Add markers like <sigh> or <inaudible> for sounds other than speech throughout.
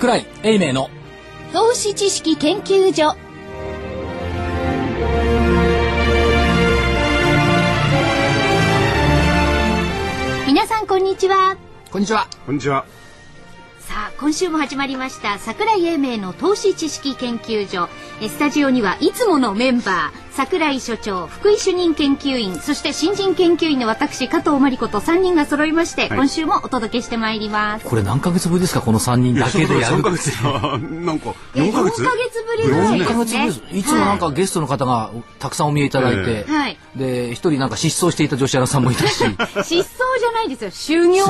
桜井英明の。投資知識研究所。皆さんこんにちは。こんにちは。こんにちは。さあ今週も始まりました桜井英明の投資知識研究所。えスタジオにはいつものメンバー桜井所長福井主任研究員そして新人研究員の私加藤真理子と3人が揃いまして、はい。今週もお届けしてまいります。これ何ヶ月ぶりですかこの3人だけでやる3ヶ月なんかえ4ヶ月？4ヶ月ぶりぐらい4ヶ月ぶりでです。すいつもなんかゲストの方がたくさんお見えいただいて、はい。で一人なんか失踪していた女子アナさんもいたし。失踪じゃないですよ。修行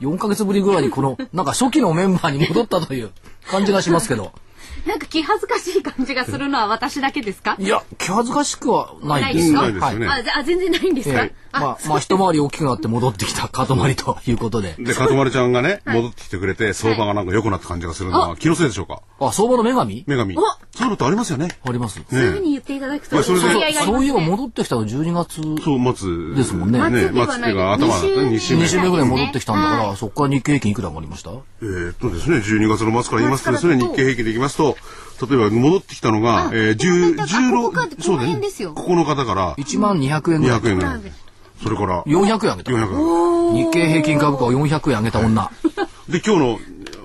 4ヶ月ぶりぐらいにこのなんか初期のメンバーに戻ったという感じがしますけどなんか気恥ずかしい感じがするのは私だけですか？いや気恥ずかしくはないです。ないですよね。あぜあ全然ないんですか、ええまあ、まあ一回り大きくなって戻ってきたかとまりということで。で、かとまりちゃんがね、戻ってきてくれて、相場がなんか良くなった感じがするのは、気のせいでしょうか？あ相場の女神？女神。お。そういうのってありますよね。ありますそういうふうに言っていただくと、まあそういえば戻ってきたの12月そう、松。ですもんね。ね、松では松ない。っていうか頭だったね、2週目。2週目ぐらい戻ってきたんだから、はそこから日経平均いくら上がりました？えーっとですね、12月の末から言いますとですね、日経平均でいきますと、例えば戻ってきたのが、えー、10、あここか16、そうだね。この辺ですよ。9日だから、1万200円ぐらい。200円ぐらい。それから、400円上げた。400円。日経平均株価を400円上げた女。で、今日の、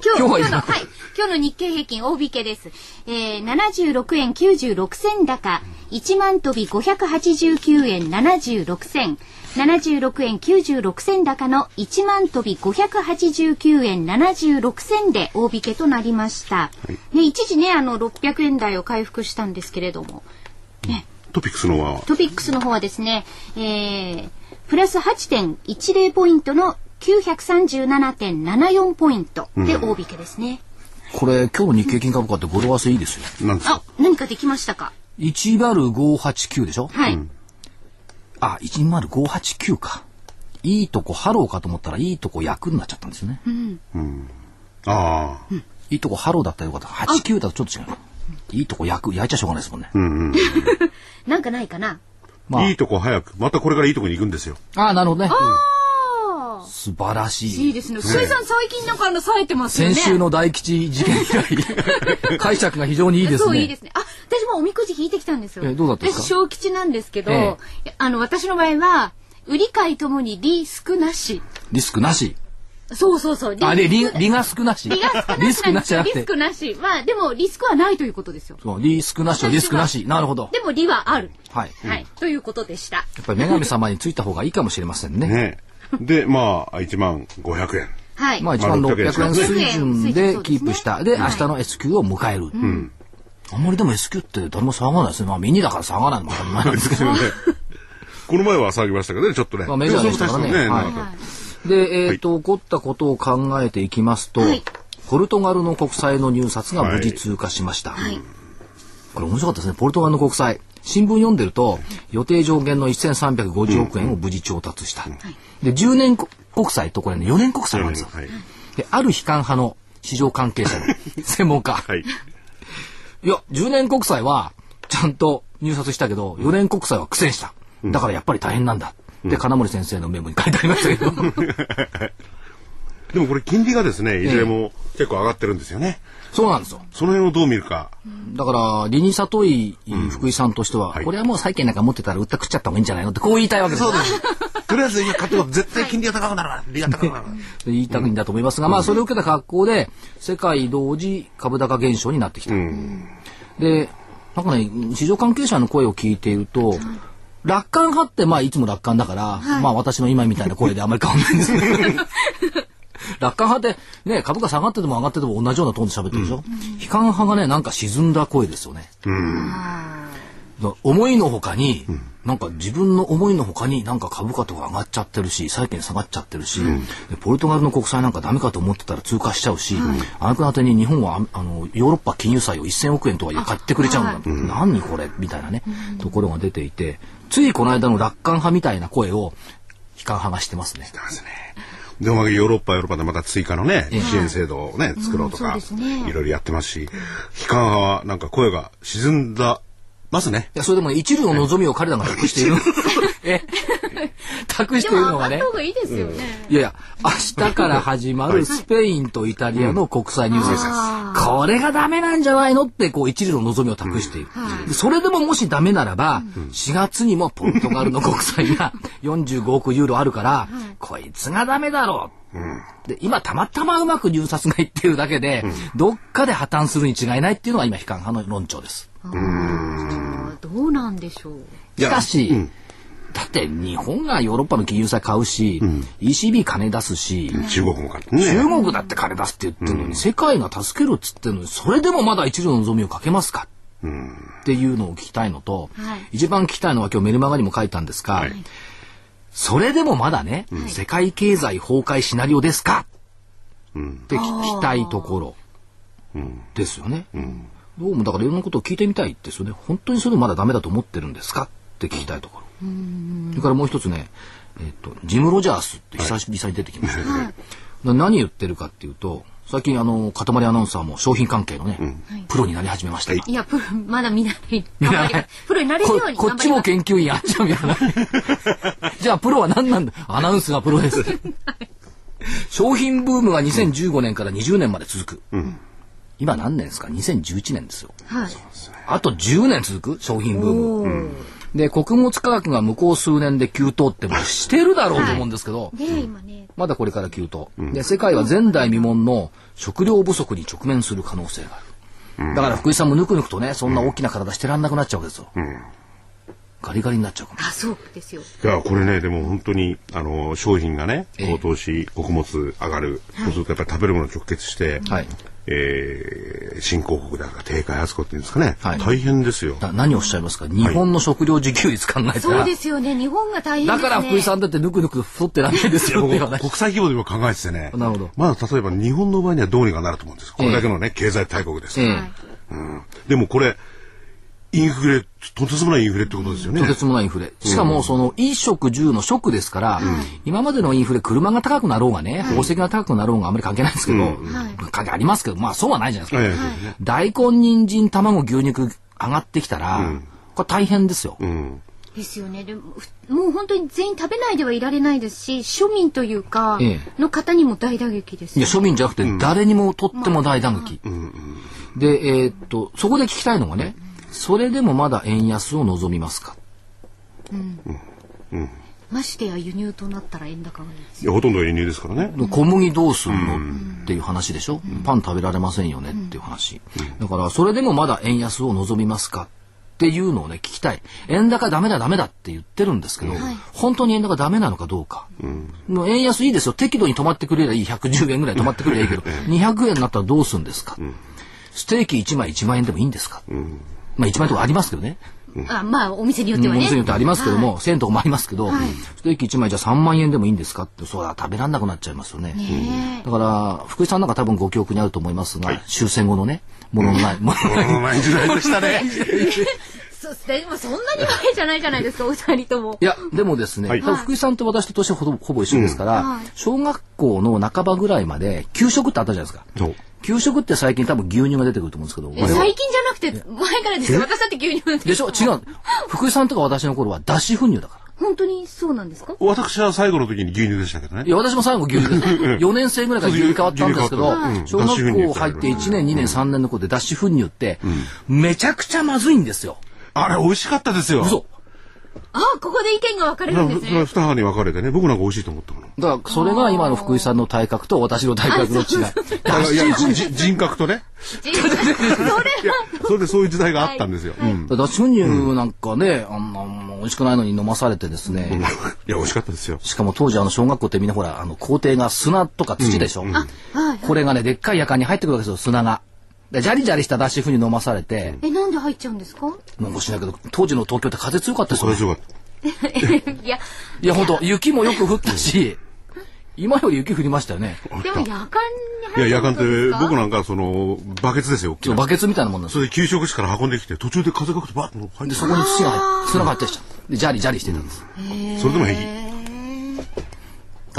今日今日は今日のはい。今日の日経平均大引けです。えー、76円96銭高、1万飛び589円76銭。76円96銭高の1万飛び589円76銭で大引けとなりました。ね、一時ね、あの、600円台を回復したんですけれども、ね、トピックスのは、トピックスの方はですね、えー、プラス8.10ポイントの937.74ポイントで大引けですね。これ今日の日経平均株価って語呂合わせいいですよ。なんですか？あ、何かできましたか？10589でしょ？はい。あ10589か。いいとこハローかと思ったらいいとこ役になっちゃったんですよね、ああ。いいとこハローだったらよかった。89だとちょっと違ういいとこ役焼いちゃしょうがないですもんね、<laughs> なんかないかな？まあいいとこ早く、またこれからいいとこに行くんですよ。ああなるほどねああ。素晴らしいいいですね。水産最近なんかあの、冴えてますよね。先週の大吉事件以来 <laughs> 解釈が非常にいいですねそういいですね。あ、私もおみくじ引いてきたんですよ。えどうだったですか？私小吉なんですけど、えあの、私の場合は、売り買いともにリスクなし。リスクなしそうそうそう。あれリリが少なしリが少なしリスクなしじゃなくてリスクなし。まあ、でもリスクはないということですよ。そうリスクなしはリスクなしなるほどでも利はある。はい、やはい。ということでした。っぱり女神様についた方がいいかもしれませんねね。で、まあ、1万500円。はい。まあ1万600円水準600で円キープした。で、明日の S q を迎える。あんまりでも S q って誰も騒がないですね。まあミニだから騒がないのも当たり前なんですけど。<laughs> この前は騒ぎましたけどね、ちょっとね。まあメジャーでしたからねそうそうそうはいなんかで、えっ、と、起こったことを考えていきますと、はいポルトガルの国債の入札が無事通過しました。はい。これ面白かったですね。ポルトガルの国債。新聞読んでると、予定上限の1350億円を無事調達した。で、10年国債とこれね、4年国債なんですよ。はい。で、ある悲観派の市場関係者の専門家。はい。いや、10年国債はちゃんと入札したけど、4年国債は苦戦した。だからやっぱり大変なんだ。で、金森先生のメモに書いてありましたけど。<laughs> でもこれ金利がですね、いずれも結構上がってるんですよね。そうなんですよ。その辺をどう見るか。だから、理に里い福井さんとしては、はいこれはもう債券なんか持ってたら売ったくっちゃった方がいいんじゃないのってこう言いたいわけです。そうです。とりあえず今買っても絶対金利が高くなるわ。利が高くなるわ。言いたいんだと思いますが、まあそれを受けた格好で、世界同時株高現象になってきた。で、なんかね、市場関係者の声を聞いていると、楽観派ってまあいつも楽観だから、まあ私の今みたいな声であまり変わんないんですけど、<laughs> 楽観派ってね、株価下がってても上がってても同じようなトーンで喋ってるでしょ、悲観派がね、なんか沈んだ声ですよね。だ思いのほかに、なんか自分の思いのほかになんか株価とか上がっちゃってるし債券下がっちゃってるし、でポルトガルの国債なんかダメかと思ってたら通過しちゃうし、あなくなてに日本はああのヨーロッパ金融債を1000億円とはいえ買ってくれちゃうんだ、何これ？みたいなね、ところが出ていてついこの間の楽観派みたいな声を悲観派がしてますね。ますね。でもヨーロッパヨーロッパでまた追加のね、支援制度をね、作ろうとか、いろいろやってますし、悲観派はなんか声が沈んだますね。いやそれでもね一縷の望みを彼らが託している <laughs> え？託しているのがねいいですよね。いやいや、明日から始まるスペインとイタリアの国際ニュースです。これがダメなんじゃないのって、こう、一縷の望みを託している。でそれでももしダメならば、4月にもポルトガルの国債が45億ユーロあるから、こいつがダメだろう。で、今たまたまうまく入札がいってるだけで、どっかで破綻するに違いないっていうのが今悲観派の論調です。どうなんでしょう。しかし、だって日本がヨーロッパの金融債買うし、ECB 金出すし、中国もかってね。中国だって金出すって言ってるのに、世界が助けるっつってるのに、それでもまだ一縷の望みをかけますか、っていうのを聞きたいのと、はい。一番聞きたいのは今日メルマガにも書いたんですが、はい。それでもまだね、世界経済崩壊シナリオですか、って聞きたいところですよね。どうもだからいろんなことを聞いてみたいですよね。本当にそれまだダメだと思ってるんですか？って聞きたいところ。それからもう一つね、えっと、ジム・ロジャースって久々に出てきましたけど、な何言ってるかっていうと、最近あの、塊アナウンサーも商品関係のね、プロになり始めました。いや、プロ、まだ見ない。<laughs> プロになれるよこうにこっちも研究員あっちもやらない。<laughs> じゃあプロは何なんだ？アナウンスがプロです。商品ブームが2015年から20年まで続く。今何年ですか ?2011 年ですよ。はい。あと10年続く？商品ブーム。で、穀物価格が向こう数年で急騰ってもうしてるだろうと思うんですけど、で、今ね、まだこれから急騰。で、世界は前代未聞の食料不足に直面する可能性がある。だから福井さんもぬくぬくとね、そんな大きな体してらんなくなっちゃうわけですよ。ガリガリになっちゃうかも。あ、そうですよ。いや、これね、でも本当に、あの、商品がね、ええ高騰し、穀物上がる。そうするとやっぱり食べるもの直結して、はい。えー、新興国だから低開発国っていうんですかね。はい大変ですよ。な何をおっしゃいますか？日本の食料自給率考えたそうら、ですよね。日本が大変ですね。だから福井さんだってぬくぬく太ってらんないですよ。国際規模でも考えててね。なるほどまだ例えば日本の場合にはどうにかなると思うんです。これだけのね、経済大国ですから。ええはいうんでもこれ、インフレ、とてつもないインフレってことですよね。とてつもないインフレ。しかも、その、衣食住の食ですから、今までのインフレ、車が高くなろうがね、宝石が高くなろうがあんまり関係ないんですけど、関係ありますけど、まあそうはないじゃないですか。ええそうですね大根、人参、卵、牛肉上がってきたら、これ大変ですよ。うん。ですよね。でも、ふもう本当に全員食べないではいられないですし、庶民というかえ、の方にも大打撃ですいや、よ。庶民じゃなくて、誰にもとっても大打撃。で、えーっと、そこで聞きたいのがね、それでもまだ円安を望みますか？ましてや輸入となったら円高がいいです。いや、ほとんど輸入ですからね。小麦どうするの？っていう話でしょ、パン食べられませんよね？っていう話、だからそれでもまだ円安を望みますか？っていうのをね聞きたい。円高ダメだダメだって言ってるんですけど、本当に円高ダメなのかどうか、もう円安いいですよ。適度に止まってくれりゃいい。110円ぐらい止まってくれりゃいいけど。<laughs> 200円になったらどうするんですか、ステーキ1枚1万円でもいいんですか、まあ1万円とかありますけどね。あ、まあ、お店によってはね。お店によってありますけども、1000円とかもありますけど、ステーキ1枚じゃ3万円でもいいんですかって、そうだ、食べらんなくなっちゃいますよね。だから、福井さんなんか多分ご記憶にあると思いますが、終戦後のね、もの <laughs> のない、もののない時代でしたね。そうでもそんなに前じゃないじゃないですか、お二人ともい。や、でもですね、はい福井さんと私と年ほぼほぼ一緒ですから、はい小学校の半ばぐらいまで、給食ってあったじゃないですか。そう。給食って最近多分牛乳が出てくると思うんですけど、え最近じゃなくて、前からですよ。私だって牛乳でしょ？違う。福井さんとか私の頃は脱脂粉乳だから。本当にそうなんですか？私は最後の時に牛乳でしたけどねい。や、私も最後牛乳です。<laughs> 4年生ぐらいから牛乳変わったんですけど小学校入って1年、2年、3年の子で脱脂粉乳って、めちゃくちゃまずいんですよ。あれ、美味しかったですよ。嘘。あ、ここで意見が分かれるんですね。ふ二派に分かれてね、僕なんか美味しいと思ったもの。だから、それが今の福井さんの体格と私の体格の違い。いや、人格とね。それは、それでそういう時代があったんですよ。うん。脱脂粉乳なんかね、あんなもう美味しくないのに飲まされてですね。いや、美味しかったですよ。しかも当時あの小学校ってみんなほら、あの校庭が砂とか土でしょ。はい。これがね、でっかい夜間に入ってくるわけですよ、砂が。で、ジャリジャリした脱脂粉乳飲まされて、え、なんで入っちゃうんですか？なんかしないけど、当時の東京って風強かったですよそれ。強かった。いや、いや、本当雪もよく降ったし、今より雪降りましたよね。でも夜間にいや、夜間って、僕ななんかその、バケツですよ。大きなバケツみたいなもんなんですよ。それで給食室から運んできて、途中で風が吹くとバッと入ってで、そこに土が入って、砂が入ってきちゃう。で、ジャリジャリしてたんです。それでも平気。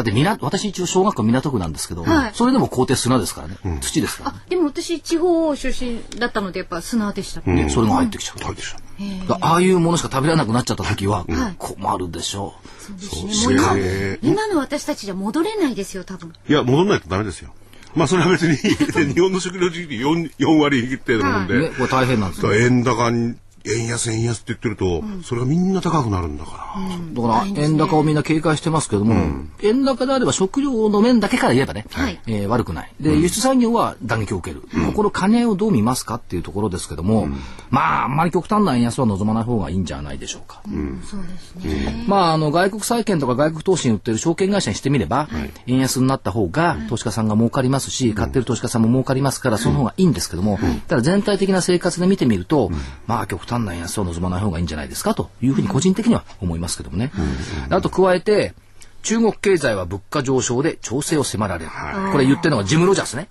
だって、港、私一応小学校港区なんですけど、はいそれでも校庭砂ですからね。土ですからね。でも私地方出身だったのでやっぱ砂でした。でそれが入ってきちゃう。入ってきた。ああいうものしか食べられなくなっちゃった時は困るでしょう。そうですね。もう今今の私たちじゃ戻れないですよ、多分。いや、戻らないとダメですよ。まあそれは別に <laughs> 日本の食料需給 4, 4割程度なんで、ね、これ大変なんですよ。円高に円安円安って言ってると、それがみんな高くなるんだから。だから円高をみんな警戒してますけども、円高であれば食料の面だけから言えばね、はい。えー悪くない。で、輸出産業は打撃を受ける。ここの兼ね合いをどう見ますかっていうところですけども、まあ、あんまり極端な円安は望まない方がいいんじゃないでしょうか。そうですね。まあ、あの、外国債券とか外国投資に売ってる証券会社にしてみれば、円安になった方が投資家さんが儲かりますし、買ってる投資家さんも儲かりますから、その方がいいんですけども、ただ全体的な生活で見てみると、まあ、極端な円安を望まない方がいいんじゃないですかというふうに個人的には思いますけどもね。あと加えて、中国経済は物価上昇で調整を迫られる。これ言ってるのがジム・ロジャースね。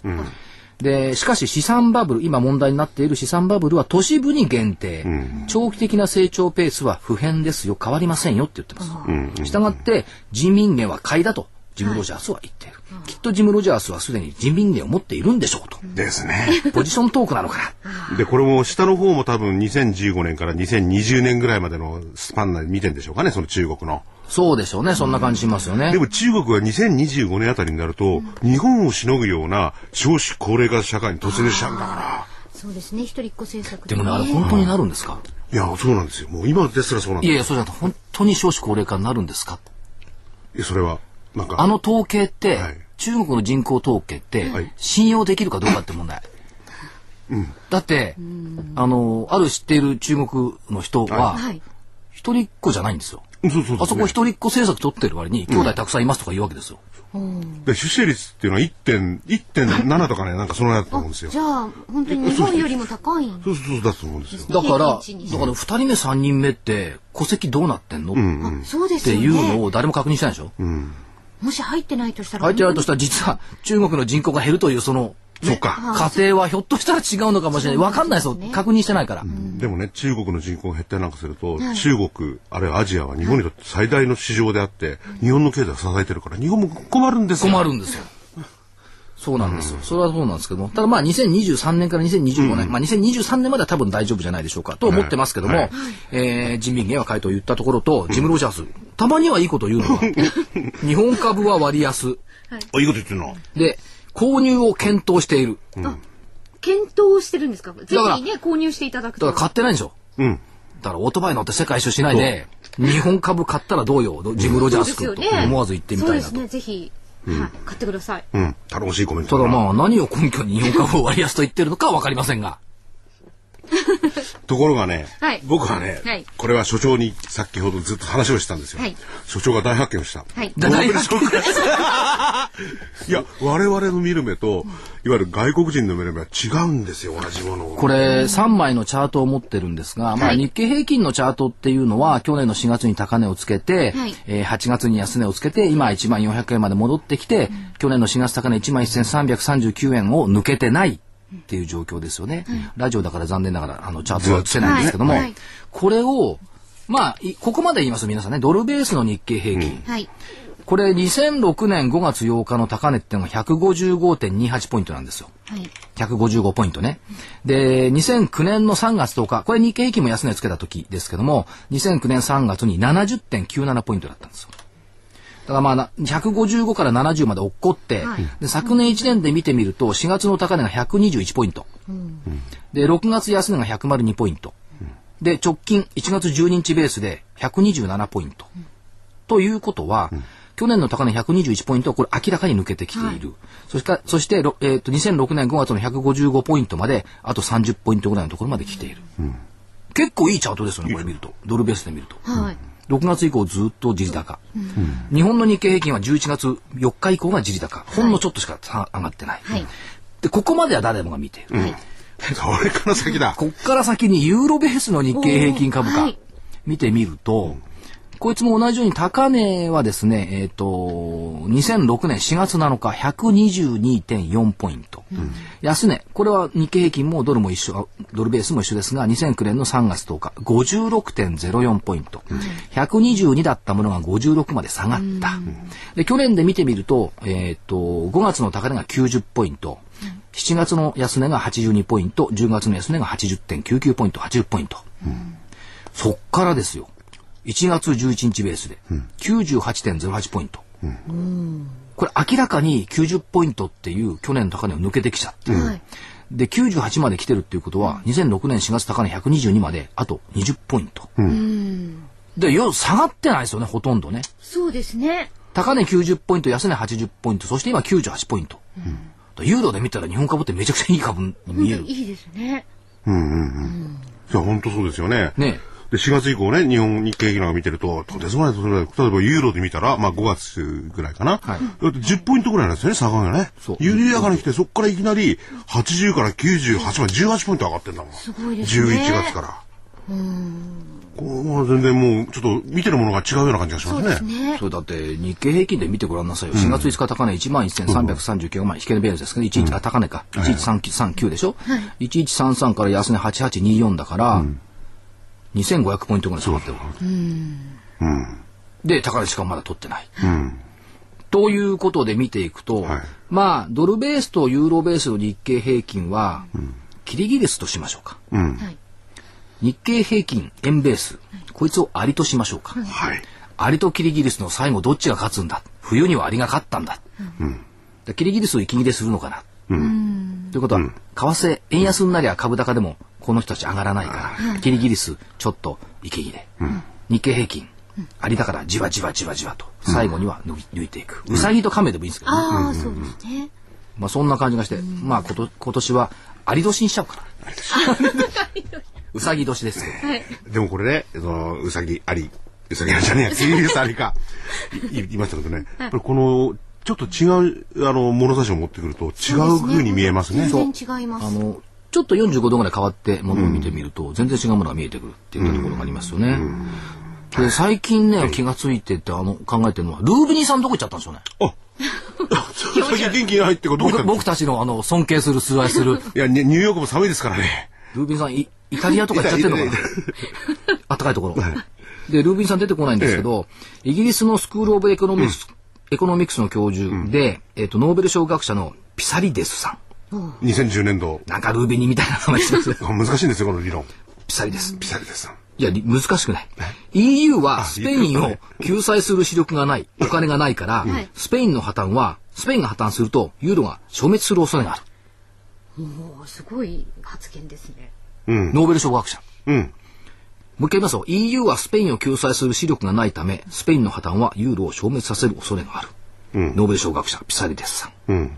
で、しかし資産バブル、今問題になっている資産バブルは都市部に限定。長期的な成長ペースは不変ですよ、変わりませんよって言ってます。したがって、人民元は買いだと、ジム・ロジャースは言っている。きっとジム・ロジャースはすでに人民元を持っているんでしょうと。ですね。ポジショントークなのかな。<laughs> で、これも下の方も多分2015年から2020年ぐらいまでのスパン内で見てんでしょうかね、その中国の。そうでしょうね、そんな感じしますよねで。も中国が2025年あたりになると、日本をしのぐような少子高齢化社会に突入しちゃうんだかそうですね。一人っ子政策でもね、あれ本当になるんですか？ら。いや、そうなんですよ。もう今ですらそうなんですいやいや、そうじゃなくて、本当に少子高齢化になるんですか？いやそれは。あの統計って、はい。中国の人口統計って、はい。信用できるかどうかって問題。だって、あの、ある知っている中国の人は、はい。一人っ子じゃないんですよ。そうそうそう、あそこ一人っ子政策取ってる割に、兄弟たくさんいますとか言うわけですよ。で出生率っていうのは1.7 1.7とかね、なんかそのやつだと思うんですよ。じゃあ、本当に日本よりも高いんそうそうそうだと思うんですよ。だから、だから二人目三人目って、戸籍どうなってんの、っそうですていう。のを誰も確認してないでしょ、もし入ってないとしたら。入ってないとしたら、実は中国の人口が減るという、その、そっか。家庭はひょっとしたら違うのかもしれない。わかんないですよ。確認してないから。でもね、中国の人口が減ったりなんかすると、中国、あるいはアジアは日本にとって最大の市場であって、日本の経済を支えてるから、日本も困るんですよ。困るんですよ。そうなんですよ。それはそうなんですけども。ただまあ2023年から2025年、まあ2023年までは多分大丈夫じゃないでしょうか。と思ってますけども、はい。えー人民元は買いと言ったところと、ジム・ロジャース、たまにはいいこと言うのは、<laughs> 日本株は割安。あ、いいこと言ってるの。で、購入を検討している。検討してるんですか？ぜからひね、購入していただくと。だから買ってないんでしょ。うん。だからオートバイ乗って世界一周しないで、日本株買ったらどうよ、ジム・ロジャース君と思わず言ってみたいなと。そうですね、ぜひ、はい、買ってください。うん。頼もしいコメントなただまあ何を根拠に日本株を割安と言ってるのかはわかりませんが。<laughs> ところがね、はい僕はね、はいこれは所長に先ほどずっと話をしてたんですよ。はい所長が大発見をした。はい。だ大発見いや、我々の見る目と、いわゆる外国人の見る目は違うんですよ、同じものを。これ3枚のチャートを持ってるんですが、まあはい日経平均のチャートっていうのは去年の4月に高値をつけて、はいえー8月に安値をつけて今1万400円まで戻ってきて、去年の4月高値1万1339円を抜けてないっていう状況ですよね。ラジオだから残念ながらあのチャートは映せないんですけども、はいはいこれをまあ、いここまで言いますと皆さんね、ドルベースの日経平均。はい。これ2006年5月8日の高値っていうのが155.28ポイントなんですよ。はい。155ポイントね。で、2009年の3月10日、これ日経平均も安値をつけた時ですけども、2009年3月に70.97ポイントだったんですよ。だからまあな、155から70まで落っこって、はいで昨年1年で見てみると、4月の高値が121ポイント。で、6月安値が102ポイント。で、直近1月12日ベースで127ポイント。ということは、去年の高値121ポイントはこれ明らかに抜けてきている。そして、そして、ろえーと、2006年5月の155ポイントまで、あと30ポイントぐらいのところまで来ている。結構いいチャートですよね、これ見ると。ドルベースで見ると。はい。6月以降ずっと地利高、日本の日経平均は11月4日以降が地利高。ほんのちょっとしかさ上がってない。はい。で、ここまでは誰もが見ている。それから先だ。こっから先にユーロベースの日経平均株価、はい見てみると、こいつも同じように高値はですね、えっ、と、2006年4月7日、122.4ポイント。安値、これは日経平均もドルも一緒、あドルベースも一緒ですが、2009年の3月10日、56.04ポイント。122だったものが56まで下がった。で、去年で見てみると、えっ、と、5月の高値が90ポイント。7月の安値が82ポイント、10月の安値が80.99ポイント、80ポイント。そっからですよ。1月11日ベースで、98.08ポイント。これ明らかに90ポイントっていう去年の高値を抜けてきちゃって、はいで、98まで来てるっていうことは、2006年4月高値122まで、あと20ポイント。で、よ、下がってないですよね、ほとんどね。そうですね。高値90ポイント、安値80ポイント、そして今98ポイント。ユーロで見たら日本株ってめちゃくちゃいい株に見える。いいですね。いや、本当そうですよね。ねで、4月以降ね、日本日経平均なんか見てると、とてつもないと例えばユーロで見たら、まあ5月ぐらいかな。はいだって10ポイントぐらいなんですよね、差がね。そう緩やかに来て、そこからいきなり80から98まで18ポイント上がってんだもん。すごいですね11月から。こうまあ全然もう、ちょっと見てるものが違うような感じがしまそうすね。ですね。それだって日経平均で見てごらんなさいよ。4月5日高値11,339万、引け値ベースですけど、11、あ、高値か。1139でしょ、?1133 から安値8824だから、2500ポイントぐらい下がってる。で、高値しかまだ取ってない。ということで見ていくと、はいまあ、ドルベースとユーロベースの日経平均は、キリギリスとしましょうか。はい。日経平均円ベース、こいつをアリとしましょうか。はい。アリとキリギリスの最後どっちが勝つんだ冬にはアリが勝ったんだ。でキリギリスを息切れするのかな。ということは、為替、円安になりゃ株高でもこの人たち上がらないから、キリギリスちょっと息切れ。日経平均、アリだからじわじわじわじわと、最後には抜い抜いていく。ウサギと亀でもいいんですけどね。ああ、そうですね。まあそんな感じがして、まあこと今年はアリ年にしちゃおうかな。うさぎ年ですけど。でもこれね、その、うさぎあり、うさぎありじゃねえや、キリギリスありか、い言いましたけどね、やっぱりこの、ちょっと違う、あの、物差しを持ってくると違う風に見えますね。全然違います。あの、ちょっと45度ぐらい変わってものを見てみると、全然違うものが見えてくるっていうところがありますよね。で、最近ね、気がついてって、あの、考えてるのは、ルービニーさんどこ行っちゃったんでしょうね。あ <laughs> 最近元気ないってこと？僕僕たちの、あの、尊敬する、崇拝する、<laughs> いや、ニニューヨークも寒いですからね。ルービニーさん、イイタリアとか行っちゃってるのかな？あったかいところ。で、ルービニーさん出てこないんですけど、イギリスのスクール・オブ・エコノミクス、エコノミクスの教授で、えっ、と、ノーベル賞学者のピサリデスさん。2010年度。なんかルービニーみたいな名前してます難しいんですよ、この理論。ピサリです。ピサリです。いや、り難しくない。EU はスペインを救済する視力がない、お金がないから、はいスペインの破綻は、スペインが破綻すると、ユーロが消滅する恐れがある。おーすごい発言ですね。うん。ノーベル賞学者。うん。もう一回言いますよ。EU はスペインを救済する視力がないため、スペインの破綻はユーロを消滅させる恐れがある。ノーベル賞学者、ピサリデスさん。うん。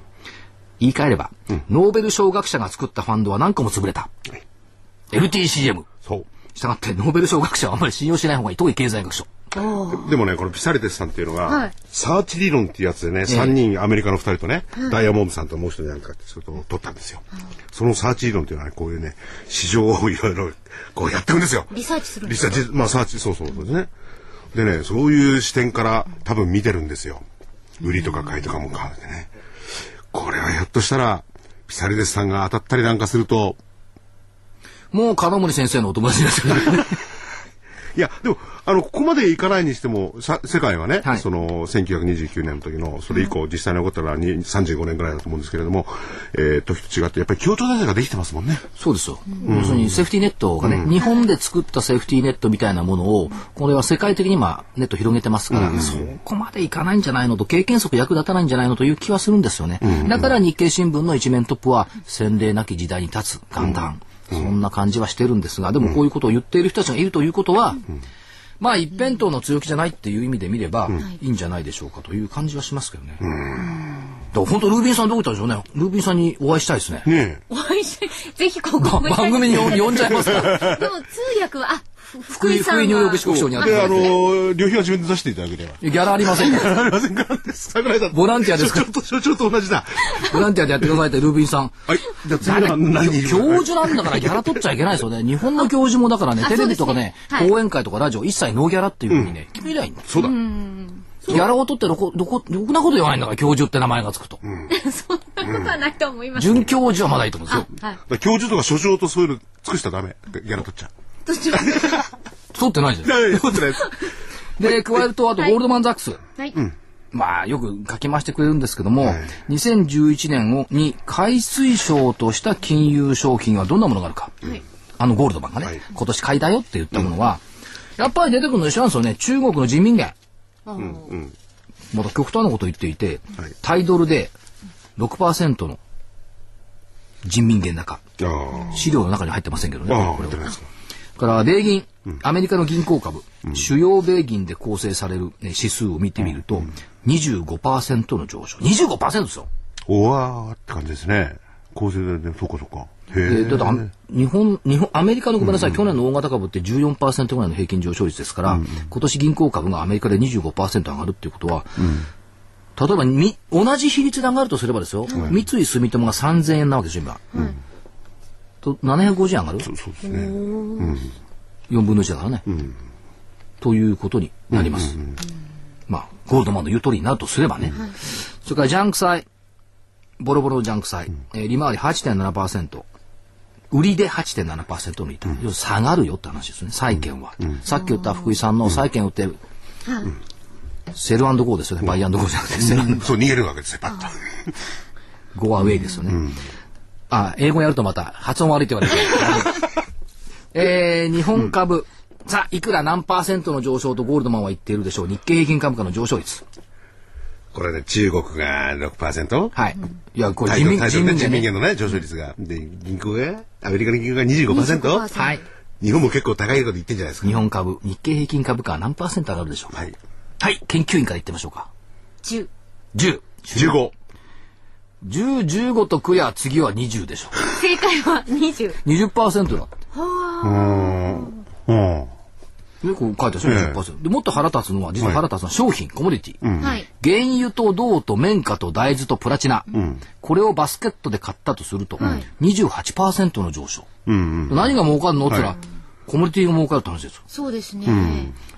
言い換えれば、ノーベル賞学者が作ったファンドは何個も潰れた。LTCM。そう。したがって、ノーベル賞学者はあんまり信用しない方がいい。特に経済学賞。でもね、このピサリテスさんっていうのが、はいサーチ理論っていうやつでね、3人、アメリカの2人とね、ダイヤモンドさんともう一人なんかって、それと取ったんですよ。そのサーチ理論っていうのはね、こういうね、市場をいろいろ、こうやっていくんですよ。リサーチするんですリサーチ、まあサーチ、そうそうそうですね。でね、そういう視点から多分見てるんですよ。売りとか買いとかも買ってね。これはひょっとしたら、ピサリデスさんが当たったりなんかすると、もう金森先生のお友達ですよ。<laughs> いや、でも、あの、ここまでいかないにしても、さ世界はね、はいその、1929年の時の、それ以降、実際に起こったのはに35年ぐらいだと思うんですけれども、えー、時と違って、やっぱり協調体制ができてますもんね。そうですよ。要するにセーフティーネットがね、日本で作ったセーフティーネットみたいなものを、これは世界的に今ネット広げてますから、そこまでいかないんじゃないのと、経験則役立たないんじゃないのという気はするんですよね。だから日経新聞の一面トップは、洗礼なき時代に立つ、元旦。そんな感じはしてるんですが、でもこういうことを言っている人たちがいるということは、まあ一辺倒の強気じゃないっていう意味で見れば、いいんじゃないでしょうかという感じはしますけどね。だ本当ルービンさんどこ行ったんでしょうね。ルービンさんにお会いしたい <laughs> ですね。ねお会いしぜひここば番組に呼んじゃいますか。<laughs> でも通訳は、あ、ふ福井さん福井入は力支局長にあっての、旅費は自分で出していただければ。ギャラありませんから。<laughs> ありませんからです。桜井さん。ボランティアですか？所長と、所長と同じだ。ボランティアでやってくださいって、ルービンさん。はい。じゃあ次は何？教授なんだからギャラ取っちゃいけないですよね。日本の教授もだからね、あテレビとかね、講演会とかラジオ一切ノーギャラっていうふうにね、決めりゃいいんだ。そうだ。ギャラを取ってどこ、どこ、ろくなこと言わないんだから、教授って名前がつくと。<laughs> そんなことはないと思います。准教授はまだいいと思うんですよ。はい。だから教授とか所長とそういうの尽くしたらダメ。ギャラ取っちゃう。どっちも取ってないじゃん。取ってないです。で、加えると、あと、ゴールドマン・ザックス。はい。まあ、よく書き回してくれるんですけども、2011年をに買い推奨とした金融商品はどんなものがあるか。はい。あのゴールドマンがね、はい今年買いだよって言ったものは、やっぱり出てくるの一緒なんですよね。中国の人民元。うんうんまた極端なこと言っていて、はいタイドルで6%の人民元高。あ資料の中に入ってませんけどね。あ。ああ、これは出てないですか。から、米銀、アメリカの銀行株、主要米銀で構成される、ね、指数を見てみると、25%の上昇。25%ですよ。おわーって感じですね。構成で、そうかそうか。へえ。でだってあ日本、日本、アメリカのごめんなさい、去年の大型株って14%ぐらいの平均上昇率ですから、今年銀行株がアメリカで25%上がるっていうことは、例えばみ、同じ比率で上がるとすればですよ、三井住友が3000円なわけですよ、今。と750円上がる？そうそうですね。4分の1だからね。ということになります。まあ、ゴールドマンの言う通りになるとすればね。それからジャンク債、ボロボロのジャンク債、えー利回り8.7%。売りで8.7%のいた。要するに下がるよって話ですね、債券は。さっき言った福井さんの債券売って、 sell go ですよね、 buy go じゃなくて、 sell そう、逃げるわけですよ、パッと。ゴアウェイですよね。あ、英語やるとまた発音悪いって言われる。<laughs> えー、日本株、さあ、いくら何パーセントの上昇とゴールドマンは言っているでしょう。日経平均株価の上昇率。これね、中国が 6%? はい。いや、これ対人民対人民人民元のね、上昇率が。で、銀行が、アメリカの銀行が 25%? はい。日本も結構高いこと言ってんじゃないですか。日本株、日経平均株価は何パーセント上がるでしょうか？はい。はい。研究員から言ってみましょうか。10 10。15。10、15とくりゃ次は20でしょ。正解は20う。20%だって。うーん。うん。ね、こう書いてあるでしょ、ええ。20%。で、もっと腹立つのは、実は腹立つのは商品、コモディティ。はい。原油と銅と綿花と大豆とプラチナ、これをバスケットで買ったとすると、28%の上昇、何が儲かるのって言ったら、コモディティが儲かるって話ですよ。そうですね、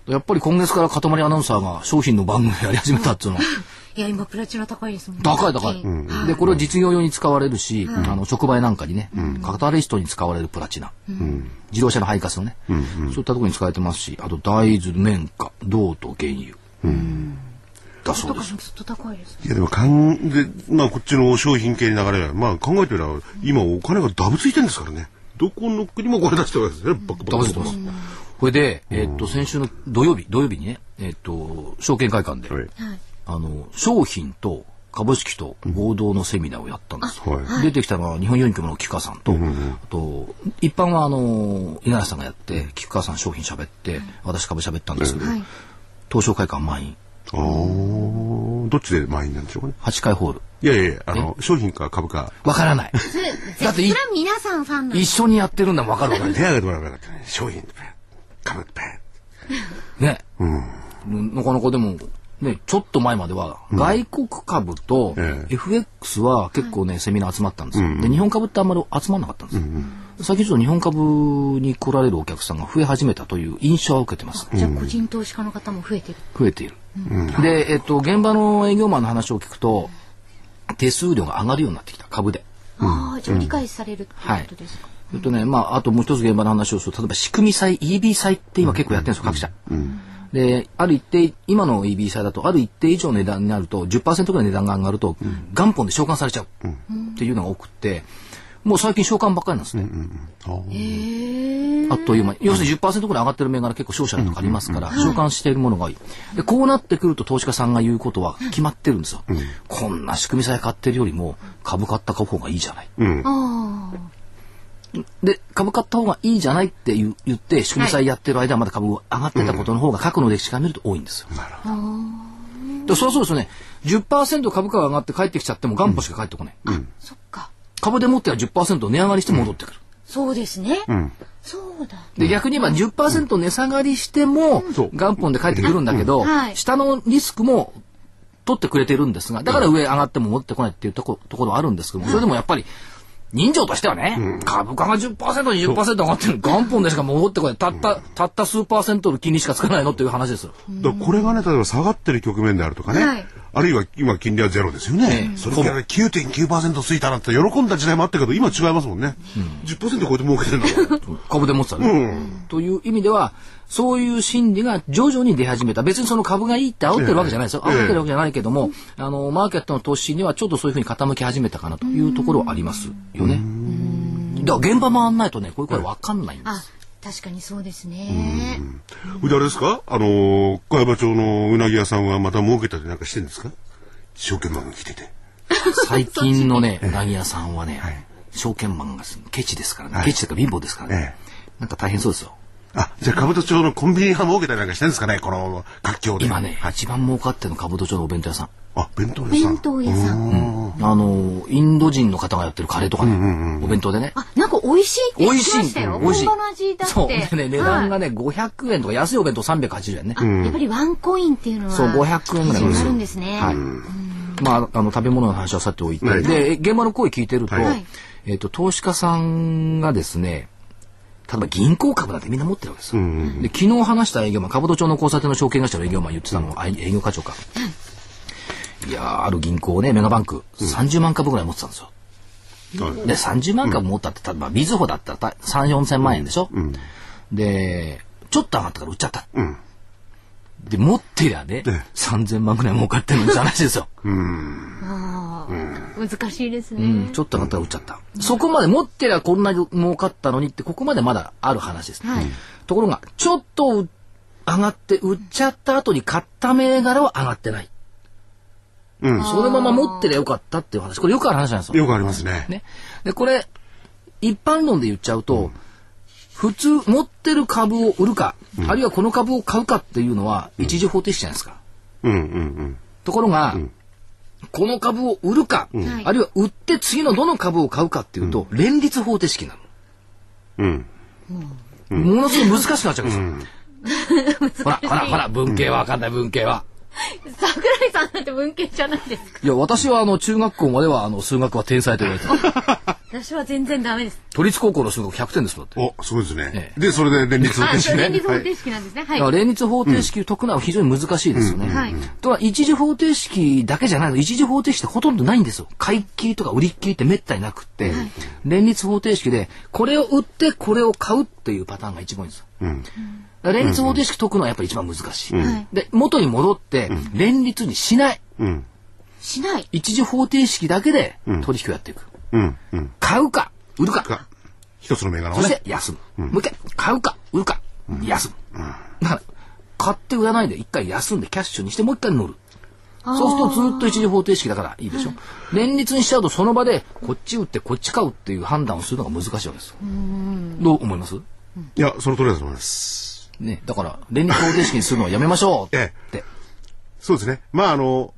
やっぱり今月から塊アナウンサーが商品の番組やり始めたっていうのは <laughs> いや今プラチナ高いですもんね。高い高い、金はい。でこれは実業用に使われるし、あの触媒なんかにね、カタリストに使われるプラチナ、自動車の排ガスのね、そういったところに使われてますしあと大豆綿花銅と原油、だそうです。とかもずっと高いですいやでもかんで、まあこっちの商品系に流れは、まあ考えてみれば、今お金がダブついてるんですからね。どこの国もこれ出してるわけですね。バカバカダブってます。これで、えっと、先週の土曜日、土曜日にね、えっと、証券会館で、はい。はいあの、商品と株式と合同のセミナーをやったんですよ。はい。出てきたのは日本郵便局の菊川さんと、あと、一般はあの、五十嵐さんがやって、菊川さん商品喋って、私株喋ったんですけど、はい東証会館満員、ああ、どっちで満員なんでしょうかね？8回ホール。いやいやいや、あの、商品か株か、わからない。だっていそれは皆さんファンなん一緒にやってるんだもんわかるわかる。手挙げてもらえばよかったね。商品、株、ペね。なかなかでも、ね、ちょっと前までは、外国株とええ。FX は結構ね、セミナー集まったんですよ。で、日本株ってあんまり集まんなかったんですよ。最近ちょっと日本株に来られるお客さんが増え始めたという印象を受けてます。じゃあ個人投資家の方も増えてる。増えている。で、えっと、現場の営業マンの話を聞くと、手数料が上がるようになってきた、株で。ああじゃあ理解されるっていうことですか、えっとね、まあ、あともう一つ現場の話をすると、例えば仕組み債、EB 債って今結構やってるんですよ、各社。で、ある一定、今の EB 債だと、ある一定以上の値段になると、10%ぐらい値段が上がると、元本で償還されちゃう。っていうのが多くって、もう最近償還ばっかりなんですね。あっという間。に。要するに10%ぐらい上がってる銘柄結構商社とかありますから、償還しているものが多い。で、こうなってくると投資家さんが言うことは決まってるんですよ。こんな仕組み債買ってるよりも株買った方がいいじゃない。あで、株買った方がいいじゃないって言う言って、仕組み債やってる間はまだ株上がってたことの方が過去の歴史から見ると多いんですよ。でそりゃそうですよね。10%株価が上がって帰ってきちゃっても元本しか返ってこない。あそっか。株でもっては10%値上がりして戻ってくる。そうですね、そうだ。で、逆に言えば10%値下がりしてもそう。元本で返ってくるんだけど、はい。下のリスクも取ってくれてるんですが、だから上上がっても戻ってこないっていうとこところはあるんですけども、それでもやっぱり、人情としてはね、株価が10%、20%上がってる。元本でしか戻ってこない。たった、たった数パーセントの金利しかつかないのっていう話ですよ。だからこれがね、例えば下がってる局面であるとかね、はいあるいは今金利はゼロですよね。ええそれから9.9%ついたなんて喜んだ時代もあったけど、今違いますもんね。10%超えて儲けてるんだから。株で持ってたね、という意味では、そういう心理が徐々に出始めた。別にその株がいいって煽ってるわけじゃないですよ。ええ煽ってるわけじゃないけども、あの、マーケットの投資にはちょっとそういうふうに傾き始めたかなというところはありますよね。だから現場回んないとね、こういう声わかんないんです。あ確かにそうですね。それであれですか？あのー、小山町のうなぎ屋さんはまた儲けたりなんかしてんですか？証券マンが来てて。<laughs> 最近のね、<laughs> うなぎ屋さんはね、証券マンがケチですからね。ケチというか貧乏ですからね。なんか大変そうですよ。あ、じゃあ、兜町のコンビニ派儲けたりなんかしてるんですかねこの活況で。今ね、一番儲かってるの兜町のお弁当屋さん。あ、弁当屋さん。弁当屋さん。あの、インド人の方がやってるカレーとかね、お弁当でね。あ、なんか美味しいって言ってましたよ。美味しい。本場の味だって。そう。でね、値段がね、500円とか安いお弁当380円ね。やっぱりワンコインっていうのは。そう、500円ぐらいするんですね。はい。まあ、あの、食べ物の話はさておいて。で、現場の声聞いてると、えっと、投資家さんがですね、例えば銀行株なんてみんな持ってるわけですよ。で昨日話した営業マン、兜町の交差点の証券会社の営業マン言ってたのは、営業課長か。いやある銀行ね、メガバンク、30万株ぐらい持ってたんですよ。で、30万株持ったって、例えば、みずほだったら3、4千万円でしょ、で、ちょっと上がったから売っちゃった。で、持ってりゃね、3000万ぐらい儲かってるんじゃないですよ。難しいですね、ちょっと上がったら売っちゃった。そこまで持ってりゃこんなに儲かったのにって、ここまでまだある話です。ところが、ちょっと上がって売っちゃった後に買った銘柄は上がってない。うん、そのまま持ってりゃよかったっていう話。これよくある話なんですよ。よくありますね。ね。で、これ、一般論で言っちゃうと、うん、普通持ってる株を売るか、うん、あるいはこの株を買うかっていうのは一時方程式じゃないですか。うんうんうん、ところが、この株を売るか、あるいは売って次のどの株を買うかっていうと、連立方程式なの。うん。ものすごい難しくなっちゃうんですよ。<laughs> ほら、ほら、ほら、文系はわかんない、文系は。桜井さんなんて文系じゃないですか。いや、私はあの、中学校まではあの、数学は天才と言われてた。<laughs> 私は全然ダメです。都立高校の数学100点ですもんお、そうですね。ええ、で、それで連立方程式ね。連立方程式なんですね。はい。連立方程式を解くのは非常に難しいですよね。はい。とは、一次方程式だけじゃないの。一次方程式ってほとんどないんですよ。買いっきりとか売りっきりってめったになくって、連立方程式で、これを売ってこれを買うっていうパターンが一番いいんですよ。うん連立方程式解くのはやっぱり一番難しい。うん、で、元に戻って、連立にしない。うん、しない。一次方程式だけで取引をやっていく。うんうん、買うか、売るか。一つの銘柄をね。そして休む。もう一回、買うか、売るか、休む。だから、買って売らないで一回休んでキャッシュにしてもう一回乗る。そうするとずっと一次方程式だからいいでしょ。連立にしちゃうとその場でこっち売ってこっち買うっていう判断をするのが難しいわけです。どう思います？いや、その通りだと思います。ね、だから、連立方程式にするのはやめましょうって。<laughs> ええ、そうですね。まあ、あの、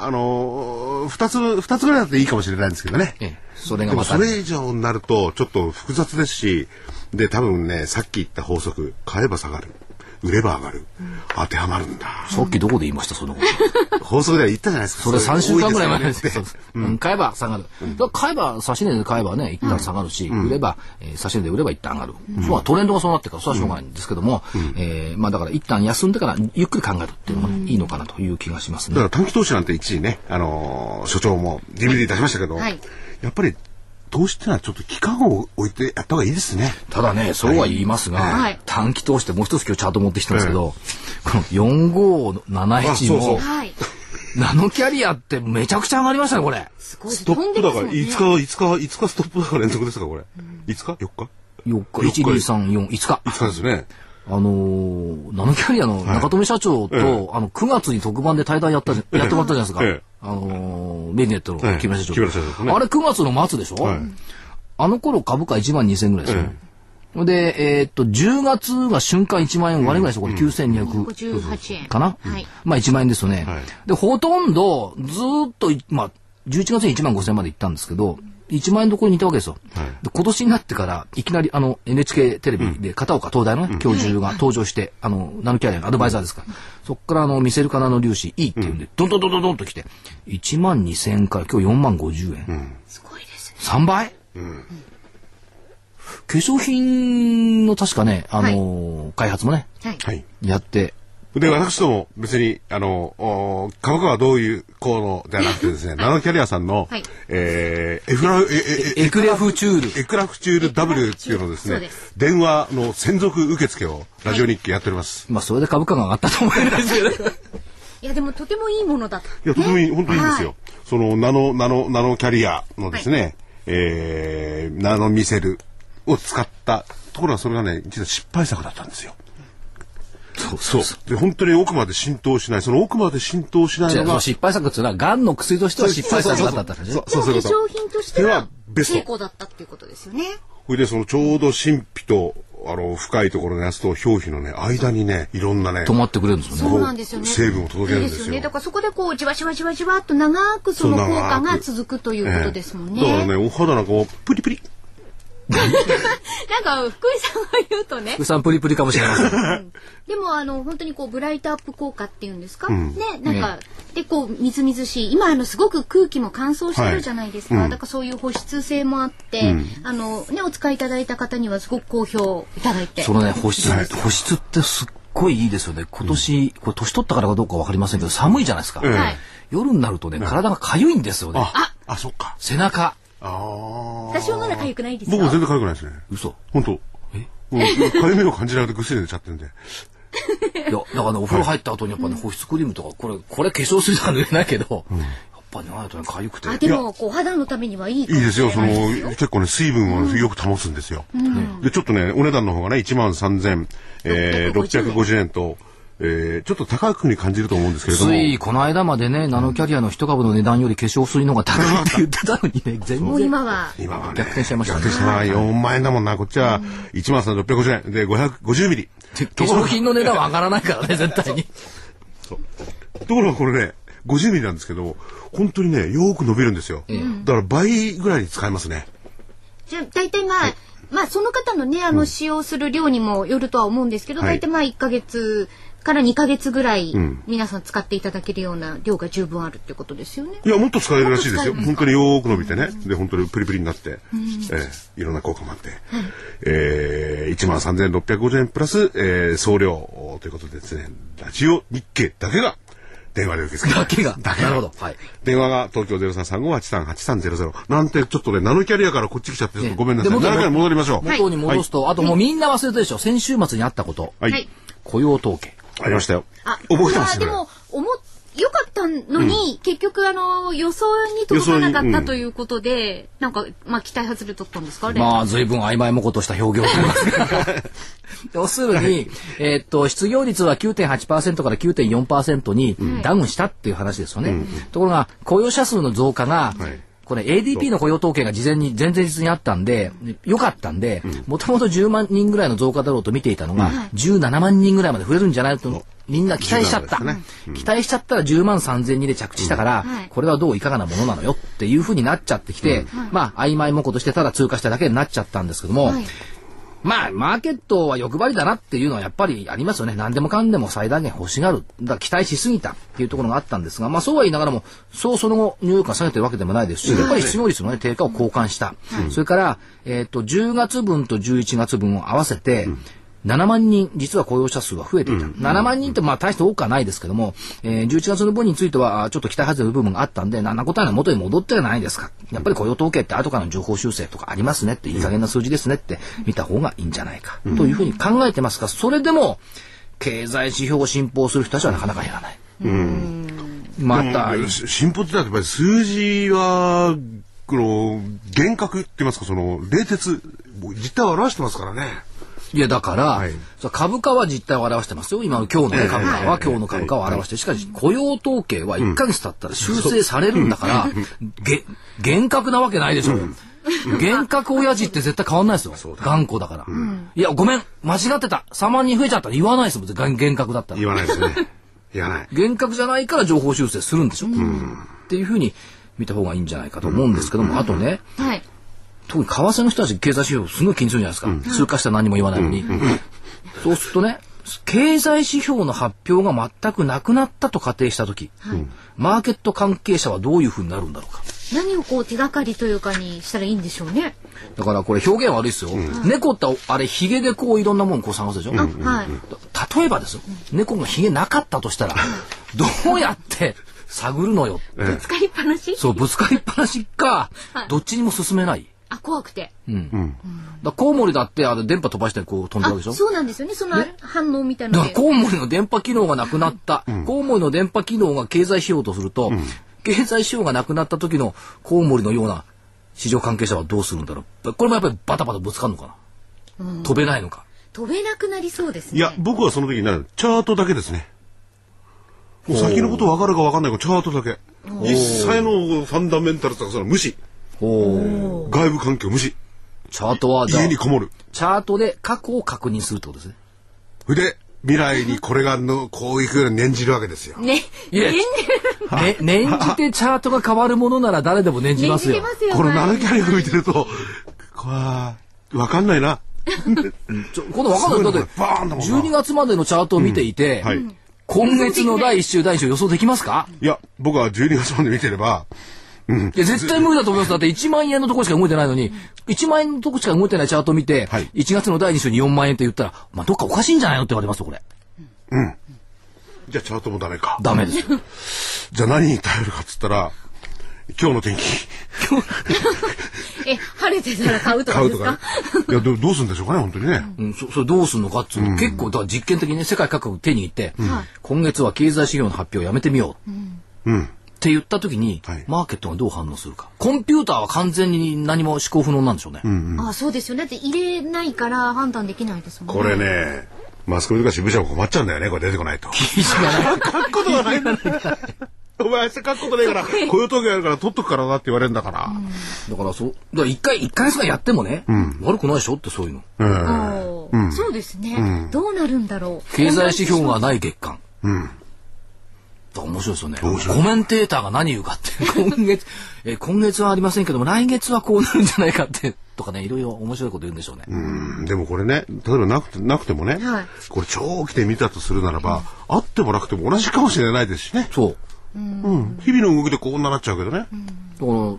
あの、二つ、二つぐらいだっていいかもしれないんですけどね。ええ、それがまた、それ以上になると、ちょっと複雑ですし、で、多分ね、さっき言った法則、買えば下がる。売れば上がる、当てはまるんだ。さっきどこで言いました？そのこと。放送では言ったじゃないですか。それ3週間ぐらい前です。ね、うん、買えば下がる、買えば差し値で買えばね一旦下がるし、売れば、えー、差し値で売れば一旦上がる、そうはトレンドがそうなってからそれはしょうがないんですけども、うえまあだから一旦休んでからゆっくり考えるっていうのがいいのかなという気がしますね、だから短期投資なんて一時ね、あの所長も DVD 出しましたけど、やっぱり投資ってのはちょっと期間を置いてやった方がいいですね。ただね、そうは言いますが、はい、短期投資ってもう一つ今日チャート持ってきたんですけど、はい、この4571も、そうナノキャリアってめちゃくちゃ上がりましたね、これ。ストップだから、5日、5日、5日ストップだから連続ですか、これ。5日 ?4 日 ?4 日。1、2、3、4、5日。5日ですね。あのー、ナノキャリアの中富社長と、はい、あの、9月に特番で対談やった、やってもらったじゃないですか。ええ、あのー、ベネットの木村社長。ね、あれ9月の末でしょ、はい、あの頃株価1万2000円ぐらいですよ。え、で、えー、っと、10月が瞬間1万円割れぐらいですよ。これ9258円。かな、はい、まあ1万円ですよね。はい、で、ほとんどずっと、まあ、11月に1万5000円まで行ったんですけど、1万円どころにいたわけですよ。はい、で今年になってから、いきなりあの NHK テレビで片岡東大の、ね、教授が登場して、あの、ナノキャリアのアドバイザーですか。ら、そこからあの、見せるかなの粒子 E っていうんで、どん。どんどんどんどんと来て、1万2000円から今日4万50円。すごいですね。3倍、うん。化粧品の確かね、あのーはい、開発もね、はい、やってで、私ども別に、あの、株価はどういう効能ではなくてですね、ナノキャリアさんの、はい、えー、エフラ、え、エクラフチュール。エクラフチュール W っていうのですね、電話の専属受付をラジオ日記やっております。まあ、それで株価が上がったと思うんですけど。<laughs> いや、でもとてもいいものだと。いや、とてもいい、本当にいいですよ。その、ナノ、ナノ、ナノキャリアのですね、えー、ナノミセルを使ったところがそれがね、実は失敗作だったんですよ。そうで、本当に奥まで浸透しない、その奥まで浸透しないのが、失敗作っていうのは、がんの薬としては失敗作だったんですね。そうそう化粧品としては成功だったっていうことですよね。それで、そのちょうど神秘と、あの、深いところのやつと表皮のね、間にね、いろんなね。止まってくれるんですよね。そうなんですよね。成分を届けるんですよ。ね。だからそこでこう、じわじわじわじわっと長くその効果が続くということですもんね。だからね、お肌なんかもプリプリ。<laughs> なんか福井さんが言うとね。福井さんプリプリかもしれません。でもあの本当にこうブライトアップ効果っていうんですか、うん、ねなんか、でこうみずみずしい今あのすごく空気も乾燥してるじゃないですか、はいうん、だからそういう保湿性もあって、うん、あのねお使いいただいた方にはすごく好評いただいて。そのね保湿、保湿ってすっごいいいですよね。今年、これ年取ったからかどうかわかりませんけど寒いじゃないですか。はい、夜になるとね体が痒いんですよね。ああそっか。背中。ああ。私はまだ痒くないです僕も全然痒くないですね。嘘。本当。え？もう、痒みを感じなくてぐっすり寝ちゃってるんで。いや、だからね、お風呂入った後にやっぱね、保湿クリームとか、これ、これ化粧水とか塗れないけど、やっぱね、あとね、痒くて。あ、でも、こう、肌のためにはいいいいですよ、その、結構ね、水分をよく保つんですよ。で、ちょっとね、お値段の方がね、1万3000、えー、650円と、えー、ちょっと高くに感じると思うんですけれども。つい、この間までね、ナノキャリアの一株の値段より化粧水の方が高いって言ってたのにね、全然。今は。今は、ね、逆転しちゃいましたね。逆転したな。4万円だもんな。こっちは1万3650円で550ミリ。化粧品の値段は上がらないからね、<laughs> 絶対に。そう。ところがこれね、50ミリなんですけど、本当にね、よく伸びるんですよ。うん、だから倍ぐらいに使えますね。じゃあ、大体まあ、はいまあその方のねあの使用する量にもよるとは思うんですけど、うん、大体まあ1か月から2か月ぐらい、皆さん使っていただけるような量が十分あるってことですよね。いや、もっと使えるらしいですよ。本当によく伸びてね。で、本当にプリプリになって、えー、いろんな効果もあって、はい、えー、1万3650円プラス、えー、送料ということでですね、ラジオ日経だけが電話で受け付けだけが。だけなるほど。はい。電話が東京0335838300。なんてちょっとね、ナノキャリアからこっち来ちゃって、ごめんなさい。ナノキャリア戻りましょう。元に戻すと、あともうみんな忘れてるでしょ。先週末にあったこと。はい。雇用統計。ありましたよ。あ、覚えてますでも、思よかったのに、うん、結局あの予想に届かなかったということで、うん、なんかまあ期待外れとったんですか？まあ随分曖昧もことした表現を <laughs> 要するに、えー、っと失業率は9.8%から9.4%にダウンしたっていう話ですよね。うん、ところが雇用者数の増加が、はいこれ ADP の雇用統計が事前に前々日にあったんで、良かったんで、もともと10万人ぐらいの増加だろうと見ていたのが、17万人ぐらいまで増えるんじゃないと、みんな期待しちゃった。ね。うん、期待しちゃったら10万3000人で着地したから、うん。これはどういかがなものなのよっていうふうになっちゃってきて、まあ、曖昧もことしてただ通過しただけになっちゃったんですけども、はいまあ、マーケットは欲張りだなっていうのはやっぱりありますよね。何でもかんでも最大限欲しがる。だ期待しすぎたっていうところがあったんですが、まあそうは言いながらも、そうその後、ニューヨークが下げてるわけでもないですし、やっぱり失業率の、ね、低下を交換した。それから、えっ、ー、と、10月分と11月分を合わせて、うん7万人、実は雇用者数は増えていた。うん、7万人ってまあ大して多くはないですけども、えー、11月の分についてはちょっと期待外れの部分があったんで、何なことは元に戻ってはないですか。やっぱり雇用統計って後からの情報修正とかありますねって、いい加減な数字ですねって見た方がいいんじゃないか、というふうに考えてますが、それでも、経済指標を信奉する人たちはなかなか減らない。うん、また。進歩ってやっぱり数字は、この、厳格って言いますか、その、冷徹、実態を表してますからね。いや、だから、はい、株価は実態を表してますよ。今の今日の、ね、株価は今日の株価を表して、しかし雇用統計は1か月経ったら修正されるんだから、げ厳格なわけないでしょ。う厳格親父って絶対変わんないですよ。頑固だから。うん、いや、ごめん、間違ってた。3万人増えちゃったら言わないですもん、厳格だったら。言わないですね。言わない。厳格じゃないから情報修正するんでしょ。うん、っていうふうに見た方がいいんじゃないかと思うんですけども、あとね、はい、特に為替の人たち経済指標すごい気にするじゃないですか、うん、通過したら何も言わないのに、うん、そうするとね経済指標の発表が全くなくなったと仮定した時、はい、マーケット関係者はどういうふうになるんだろうか。何をこう手がかりというかにしたらいいんでしょうね。だからこれ表現悪いですよ、うん、猫ってあれヒゲでこういろんなものこう探すでしょ、うん、はい、例えばですよ。猫がヒゲなかったとしたらどうやって探るのよぶつかりっぱなし？そうぶつかりっぱなしか、はい、どっちにも進めないあ、怖くて。うん。うん。だコウモリだって、あの、電波飛ばしてこう飛んでるわけでしょ？そうなんですよね。その反応みたいな。だからコウモリの電波機能がなくなった。うん、コウモリの電波機能が経済しようとすると、うん、経済しようがなくなった時のコウモリのような市場関係者はどうするんだろう。これもやっぱりバタバタぶつかるのかな？飛べないのか？飛べなくなりそうですね。いや、僕はその時になる。チャートだけですね。もう先のこと分かるか分かんないかチャートだけ。一切のファンダメンタルとかその無視。ほう。外部環境無視。チャートは、家にこもる。チャートで過去を確認するってことですね。それで、未来にこれがの、こういうふうに念じるわけですよ。ね、念ね、念じてチャートが変わるものなら誰でも念じ念ますよ。ますよ。このはい7キャリア見てると、こわ分かんないな。ちょ今度わかんない。だって、バーンだもんな12月までのチャートを見ていて、はい。今月の第1週、第2週予想できますか？いや、僕は12月まで見てれば、いや、絶対無理だと思います。だって1万円のところしか動いてないのに、1万円のところしか動いてないチャートを見て、はい1月の第2週に4万円って言ったら、まあ、どっかおかしいんじゃないのって言われますよ、これ。じゃあチャートもダメか。ダメですよ。<laughs> じゃあ何に頼るかっつったら、今日の天気。<laughs> え、晴れてたら買うとか買ですか？うとかね。いや、どどうするんでしょうかね、本当にね。うん、そそれどうすんのかっつうの、結構、だから実験的にね、世界各国手に入って、今月は経済指標の発表をやめてみよう。うん。って言った時に、はいマーケットがどう反応するか。コンピューターは完全に何も思考不能なんでしょうね。あ、そうですよ。だって入れないから判断できないですもんね。これね、マスコミとか支部長も困っちゃうんだよね、これ出てこないと。記事がない。書くことがないお前明日書くことないから、雇用統計やるから取っとくからなって言われるんだから。だからそう、だから一回、一回そやってもね、悪くないでしょってそういうの。うん。おーそうですね。どうなるんだろう。経済指標がない月間。うん。面白いですよね。コメンテーターが何言うかって。<laughs> 今月、え、今月はありませんけども、来月はこうなるんじゃないかって、とかね、いろいろ面白いこと言うんでしょうね。うんでもこれね、例えばなくてなくてもね、はいこれ長期で見たとするならば、あってもなくても同じかもしれないですしね。そう。うん。日々の動きでこうなっちゃうけどね。だから、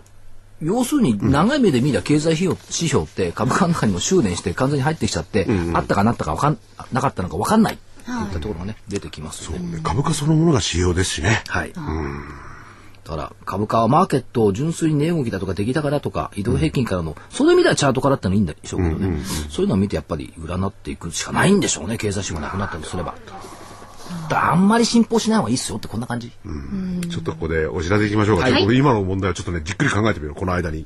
要するに長い目で見りゃ経済指標指標って株価の中にも執念して完全に入ってきちゃって、あったかなったかわかんなかったのかわかんない。といったところがね、出てきますよね。株価そのものが指標ですしね。はい。だから株価はマーケットを純粋に値動きだとか出来高だとか移動平均からの、そういう意味ではチャートからってのはいいんでしょうけどね、そういうのを見てやっぱり占っていくしかないんでしょうね経済指標がなくなったとすれば。あんまり信奉しない方がいいっすよってこんな感じ。ちょっとここでお知らせいきましょうか。はい俺今の問題をちょっとね、じっくり考えてみよう、この間に。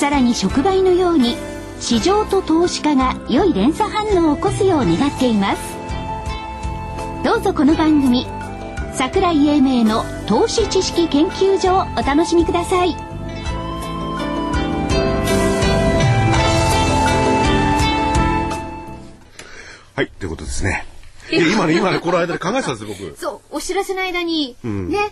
さらに触媒のように市場と投資家が良い連鎖反応を起こすよう願っていますどうぞこの番組桜井英明の投資知識研究所をお楽しみくださいはい、ということですね。今ね、今ね、この間で考えてたんですよ、僕。そうお知らせの間に、ね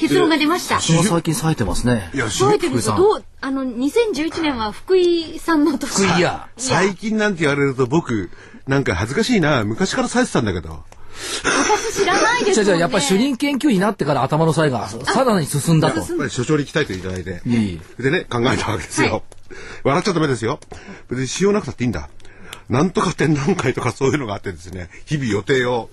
結論が出ました最近冴えてますね。いや、覚えてるんですどうあの2011年は福井さんの年福井や。最近なんて言われると僕、なんか恥ずかしいな。昔からさえてたんだけど。私知らないですもんねじゃあじゃあやっぱり主任研究員になってから頭の才がさらに進んだと。やっぱり所長に鍛えていただいて。いえいでね、考えたわけですよ。笑っちゃダメですよ。別にしようなくたっていいんだ。なんとか展覧会とかそういうのがあってですね、日々予定を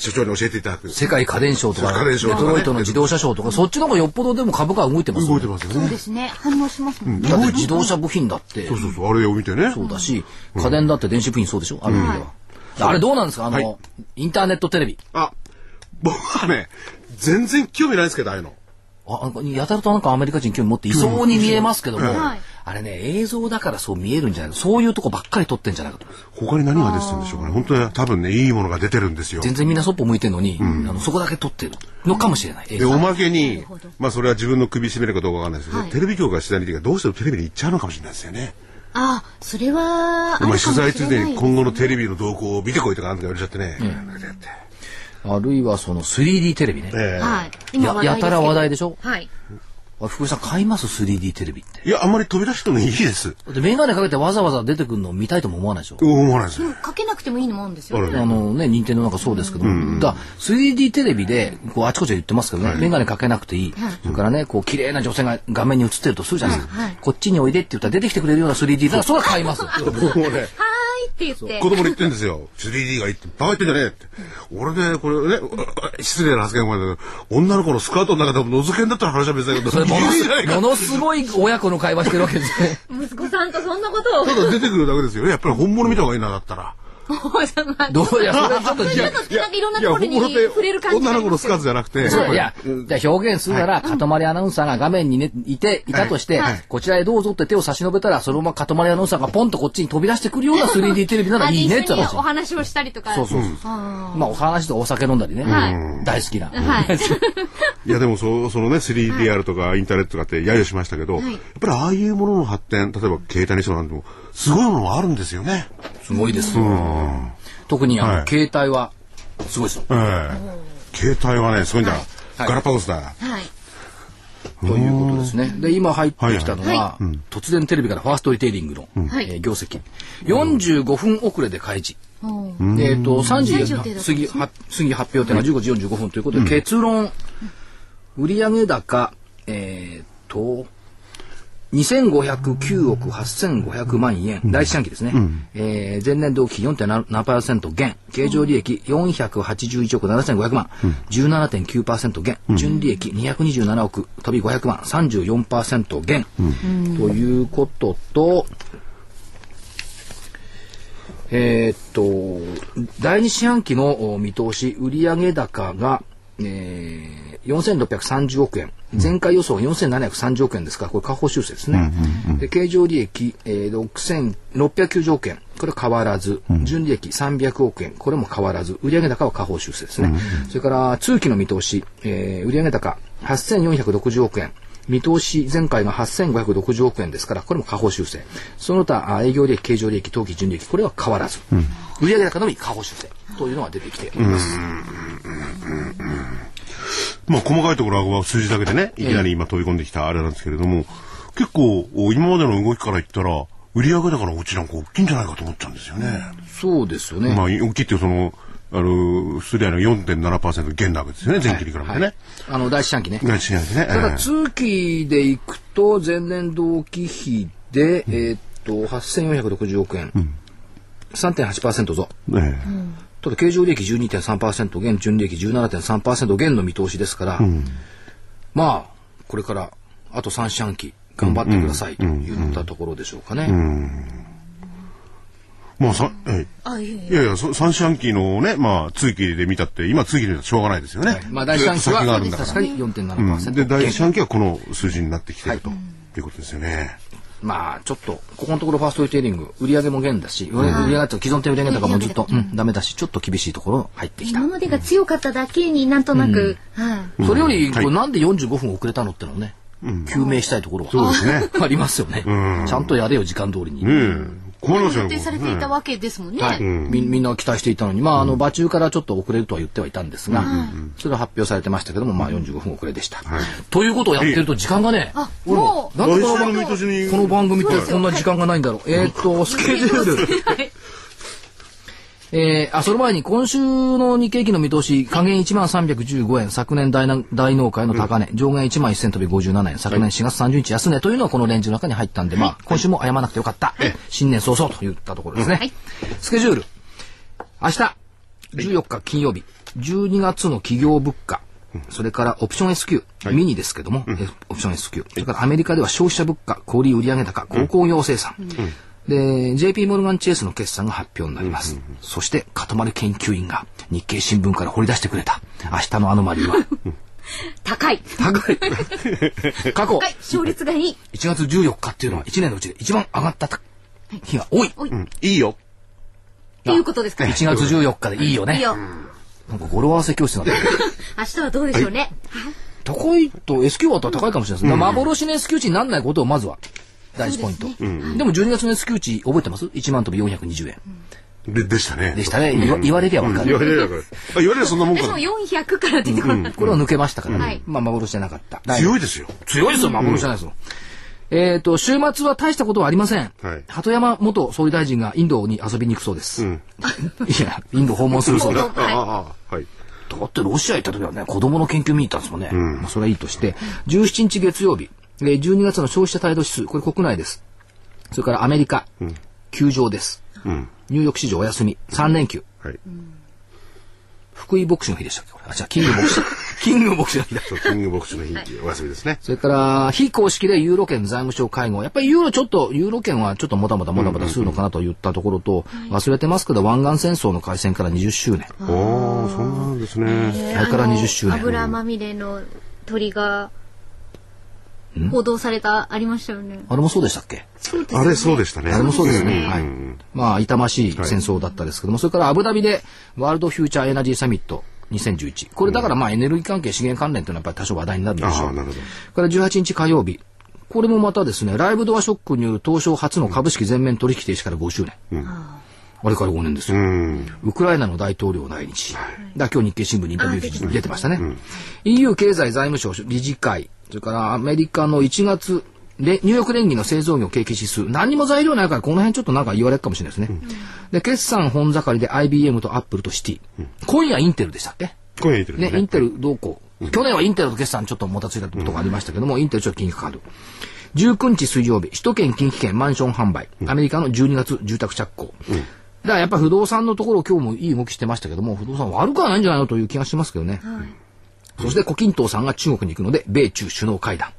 所長に教えていただく。世界家電賞とか、デ家電賞とかねトロイトの自動車賞とか、そっちの方がよっぽどでも株価は動いてますよね。動いてますよね。そうですね反応しますもんね、だって自動車部品だってそうそうそう、あれを見てね。そうだし、家電だって電子部品そうでしょある意味では。あれどうなんですか？あの、はいインターネットテレビ。あ、僕はね、全然興味ないですけど、ああいうの。あやたらとなんかアメリカ人興味持っていそうに見えますけども、はいあれね、映像だからそう見えるんじゃないそういうとこばっかり撮ってんじゃないかと。他に何が出てたんでしょうかね。本当に多分ね、いいものが出てるんですよ。全然みんなそっぽ向いてるのに、あのそこだけ撮ってるのかもしれない。映で、像おまけに、まあそれは自分の首絞めるかどうかわかんないですけど、テレビ局が取材にどうしてもテレビで行っちゃうのかもしれないですよね。あ、それは、お前取材ついでにあるかもしれない今後のテレビの動向を見てこいとかなんとか言われちゃってね。なんかやってあるいはその 3D テレビね。ええはい。ややたら話題でしょ？はい。あ福井さん買います？3D テレビって。いや、あんまり飛び出してもいいです。だってメガネかけてわざわざ出てくるのを見たいとも思わないでしょ？思わないです。かけなくてもいいのもあるんですよ。あのね、任天堂なんかそうですけども、だから 3D テレビで、こう、あちこちで言ってますけどね、メガネかけなくていい。それからね、こう、綺麗な女性が画面に映ってるとするじゃないですか。こっちにおいでって言ったら出てきてくれるような 3D だから、それは買います。僕 <laughs> もね、はーいって言って。子供に言ってんですよ。3D がいいって、バカ言ってんじゃねえって。俺ね、これね、<laughs> 失礼な発言もあるけど、女の子のスカートの中でも覗けんだったら話は別だけど、それものものすごい親子の会話してるわけですね。息子さんとそんなことを。ただ出てくるだけですよね。やっぱり本物見た方がいいな、だったら。<laughs> どういや、それはちょっと、<laughs> それだとなんかいろんなところに触れる感じ。女の子のスカートじゃなくて、いや、じゃあ表現するなら、塊アナウンサーが画面に、ね、いて、いたとして、こちらへどうぞって手を差し伸べたら、そのまま塊アナウンサーがポンとこっちに飛び出してくるような 3D テレビなら <laughs> あいいねって話。お話をしたりとか。そうそうそう。まあ、お話とお酒飲んだりね。はい。大好きな。はい。い。やでもそそのね 3DR とかインターネットとかって揶揄しましたけど、やっぱりああいうものの発展例えば携帯にしてもなんでもすごいものがあるんですよね。すごいです。よ。特にあの、はい。携帯は、すごいです。よ。ええ。携帯はねすごいんだ、はい。ガラパゴスだ。はい。ということですね。で、今入ってきたのは、は突然テレビからファーストリテイリングの、はい。えー業績。45分遅れで開示。えっ、と、3時3時予定だった過ぎ、は過ぎ発表点が15時45分ということで、結論、売上高、えっ、と、2509億8500万円、第一四半期ですね。えー前年同期4.7%減、経常利益481億7500万、17.9%減、純利益227億飛び500万、34%減、ということと、えーっと、第二四半期のお見通し、売上高が、えー、4630億円。前回予想が4730億円ですから、これ下方修正ですね。で、経常利益、えー、6690億円。これは変わらず。純利益300億円。これも変わらず。売上高は下方修正ですね。それから、通期の見通し、えー、売上高8460億円。見通し前回が8560億円ですから、これも下方修正。その他、あ営業利益、経常利益、当期純利益、これは変わらず。売上高のみ下方修正というのが出てきております。まあ細かいところは数字だけでねいきなり今飛び込んできたあれなんですけれども、結構今までの動きから言ったら売上高のうちなんか大きいんじゃないかと思っちゃうんですよね。そうですよね。まあ大きいっていうそのあのすでに4.7%減なわけですよね前期に比べてね。あの、第一四半期ね。第一四半期ね。ただ、ええ通期でいくと、前年同期比で、えーっと、8460億円。3.8%増。ええただ、経常利益12.3%減、純利益17.3%減の見通しですから、まあ、これから、あと3四半期、頑張ってくださいといったところでしょうかね。まあさ、えあ、いえいやいや、そ三四半期のね、まあ、通期で見たって、今通期で見たらしょうがないですよね。まあ、第一四半期ずっと先があるんは、だか。確からに4.7%で、第減一四半期はこの数字になってきてると、いうことですよね。まあ、ちょっと、ここのところファーストリテイリング、売上も減だし、売上が既存店売上高もずっと、うん、ダメだし、ちょっと厳しいところ入ってきた今。までが強かっただけになんとなく、はい。それより、はいこれなんで45分遅れたのってのをね、究明したいところは、<laughs> ありますよね。ちゃんとやれよ、時間通りに。ねえ。困りますよね。予定されていたわけですもんね。はい、みみんな期待していたのに、まあ、あの、馬中からちょっと遅れるとは言ってはいたんですが、それは発表されてましたけども、まあ、45分遅れでした。ということをやってると時間がね、あ、もう、なんでこの番組ってこんな時間がないんだろう。えーっと、スケジュール。<laughs> はいえー、あ、その前に今週の日経期の見通し、下限1万315円、昨年大な大納会の高値、上限1万1000飛び57円、昨年4月30日安値というのはこのレンジの中に入ったんで、まあ、今週も謝らなくてよかった。新年早々といったところですね。はい。スケジュール。明日、14日金曜日、12月の企業物価、それからオプション S q、ミニですけども、えオプション S q、それからアメリカでは消費者物価、小売売上高、鉱工業生産、で、JP モルガンチェイスの決算が発表になります。そして、塊研究員が日経新聞から掘り出してくれた、明日のアノマリーは、<laughs> 高い。高い。<laughs> 過去高い。勝率がいい。1月14日っていうのは1年のうちで一番上がった日が多い。おい。っうんいいよ。ていうことですか？ね。1月14日でいいよね。いいよ。なんか語呂合わせ教室になってる。<laughs> 明日はどうでしょうね。高いと S q ワットは高いかもしれないです。幻の S q 値にならないことをまずは第一ポイント。でも12月の S q 値覚えてます ?1 万飛び420円。で、でしたね。でしたね。言わ言われりゃわかる。言われりゃわかる。あ言われりゃそんなもんか私もな。400から出てこない。これは抜けましたからはいね。まあ幻じゃなかった。強いですよ。強いですよ、幻じゃないですよ。えっと、週末は大したことはありません。はい鳩山元総理大臣がインドに遊びに行くそうです。ん <laughs> いや、インド訪問するそうだ。<laughs> ああ、あはい。だってロシア行った時はね、子供の研究見に行ったんですもんね。まあ、それはいいとして、17日月曜日、えー12月の消費者態度指数、これ国内です。それからアメリカ、休場です。うん。ニューヨーク市場お休み、3連休。はい。福井牧師の日でしたっけ？これ。あ、じゃあ、キング牧師。キング牧師の日だ。そう、キングボクシの日、お休みですね。それから、非公式でユーロ圏財務省会合。やっぱりユーロちょっと、ユーロ圏はちょっともたもたもたもたするのかなと言ったところと、忘れてますけど、湾岸戦争の開戦から20周年。おー、そんなんですね。あれから20周年油まみれの鳥が報道された、ありましたよね。あれもそうでしたっけ？そうですあれ、そうでしたね。あれもそうですね。んはい。まあ、痛ましい戦争だったですけども、それからアブダビでワールドフューチャーエナジーサミット2011。これだからまあエネルギー関係、資源関連というのはやっぱり多少話題になるでしょう。ああ、なるほど。それから18日火曜日。これもまたですね、ライブドアショックによる東証初の株式全面取引停止から5周年。あれから5年ですよ。うん。ウクライナの大統領来日。だ今日日経新聞にインタビュー記事に出てましたね。EU 経済財務省理事会、それからアメリカの1月、でニューヨーク連銀の製造業景気指数、何にも材料ないからこの辺ちょっとなんか言われるかもしれないですね。で、決算本盛りで IBM とアップルとシティ。今夜インテルでしたっけ？今夜言ってるね、イねン。テルどうこう？去年はインテルと決算ちょっともたついたことがありましたけども、インテルちょっと金にかかる。19日水曜日、首都圏近畿圏マンション販売、アメリカの12月住宅着工。だからやっぱ不動産のところ今日もいい動きしてましたけども、不動産悪くはないんじゃないのという気がしますけどね。そして胡錦涛さんが中国に行くので、米中首脳会談。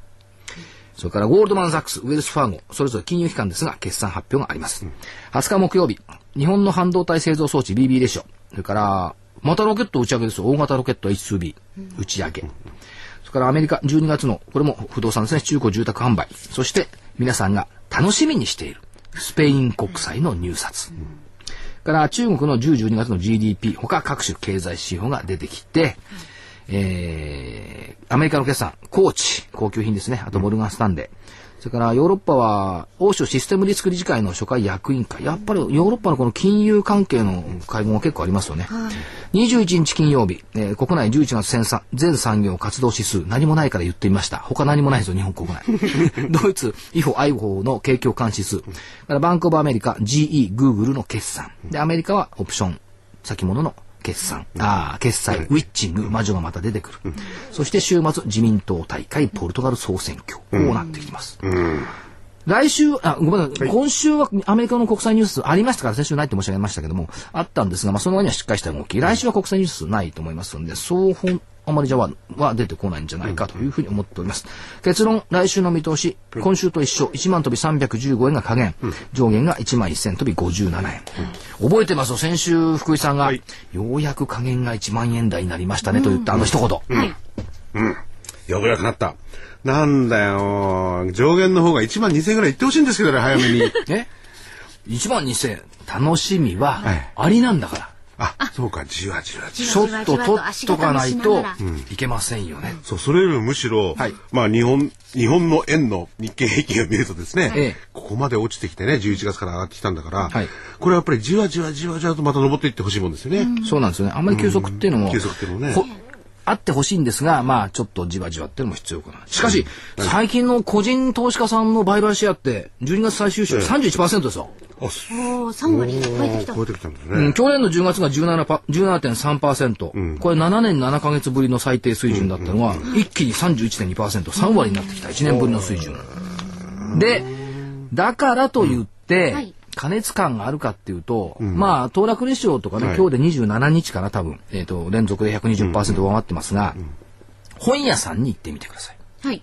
それからゴールドマン・サックス、ウェルス・ファーゴ、それぞれ金融機関ですが、決算発表があります。20日木曜日、日本の半導体製造装置 BB レシオ、それから、またロケット打ち上げですよ。大型ロケット H2B 打ち上げ。それからアメリカ12月の、これも不動産ですね、中古住宅販売。そして、皆さんが楽しみにしている、スペイン国債の入札。から中国の10、12月の GDP、他各種経済指標が出てきて、えー、アメリカの決算、コーチ、高級品ですね。あとモルガンスタンレー。それからヨーロッパは、欧州システムリスク理事会の初回役員会。やっぱりヨーロッパのこの金融関係の会合が結構ありますよね。21日金曜日、えー国内11月全産全産業活動指数、何もないから言ってみました。他何もないですよ、日本国内。<laughs> ドイツ、イフォ、アイフォの景況監視数。からバンクオブアメリカ、GE、グーグルの決算。で、アメリカはオプション、先物の決算。ああ、決済、ウィッチング、魔女がまた出てくる。そして週末、自民党大会、ポルトガル総選挙。こうなってきます。来週、あ、ごめんなさい。今週はアメリカの国際ニュースありましたから、先週ないって申し上げましたけども、あったんですが、まあ、その割にはしっかりした動き。来週は国際ニュースないと思いますので、双方、あまりじゃはは出てこないんじゃないかというふうに思っております。結論、来週の見通し、今週と一緒、1万飛び315円が下限、上限が1万1000飛び57円。覚えてます？よ、先週福井さんが、はい。ようやく下限が1万円台になりましたねと言ったあの一言。はい。ようやくなった。なん。だよ。上限の方が1万2000円ぐらいいってほしいん。ですけどね、早めに。え ?1 万2000円。楽しみははい、ありなん。だから。あ、そうか、じわじわじわ。ちょっと取っとかないといけませんよね。そう、それよりもむしろ、はいまあ日本、日本の円の日経平均を見るとですね、ええここまで落ちてきてね、11月から上がってきたんだから、はいこれはやっぱりじわじわじわじわとまた登っていってほしいもんですよね。そうなんですよね。あんまり急速っていうのも、急速っていうのもねほあってほしいんですが、まあちょっとじわじわっていうのも必要かな。しかし、最近の個人投資家さんの売買シェアって、12月最終週31%ですよ。あ、すおー、3割超えてきた。超えてきたんですね。うん、去年の10月が17パ17.3%、これ7年7ヶ月ぶりの最低水準だったのが、一気に31.2%、3割になってきた1年ぶりの水準。で、だからと言って、はい。過熱感があるかっていうと、まあ、騰落レシオとかね、はい。今日で27日かな、多分、えっ、と、連続で120%上回ってますが、本屋さんに行ってみてください。はい。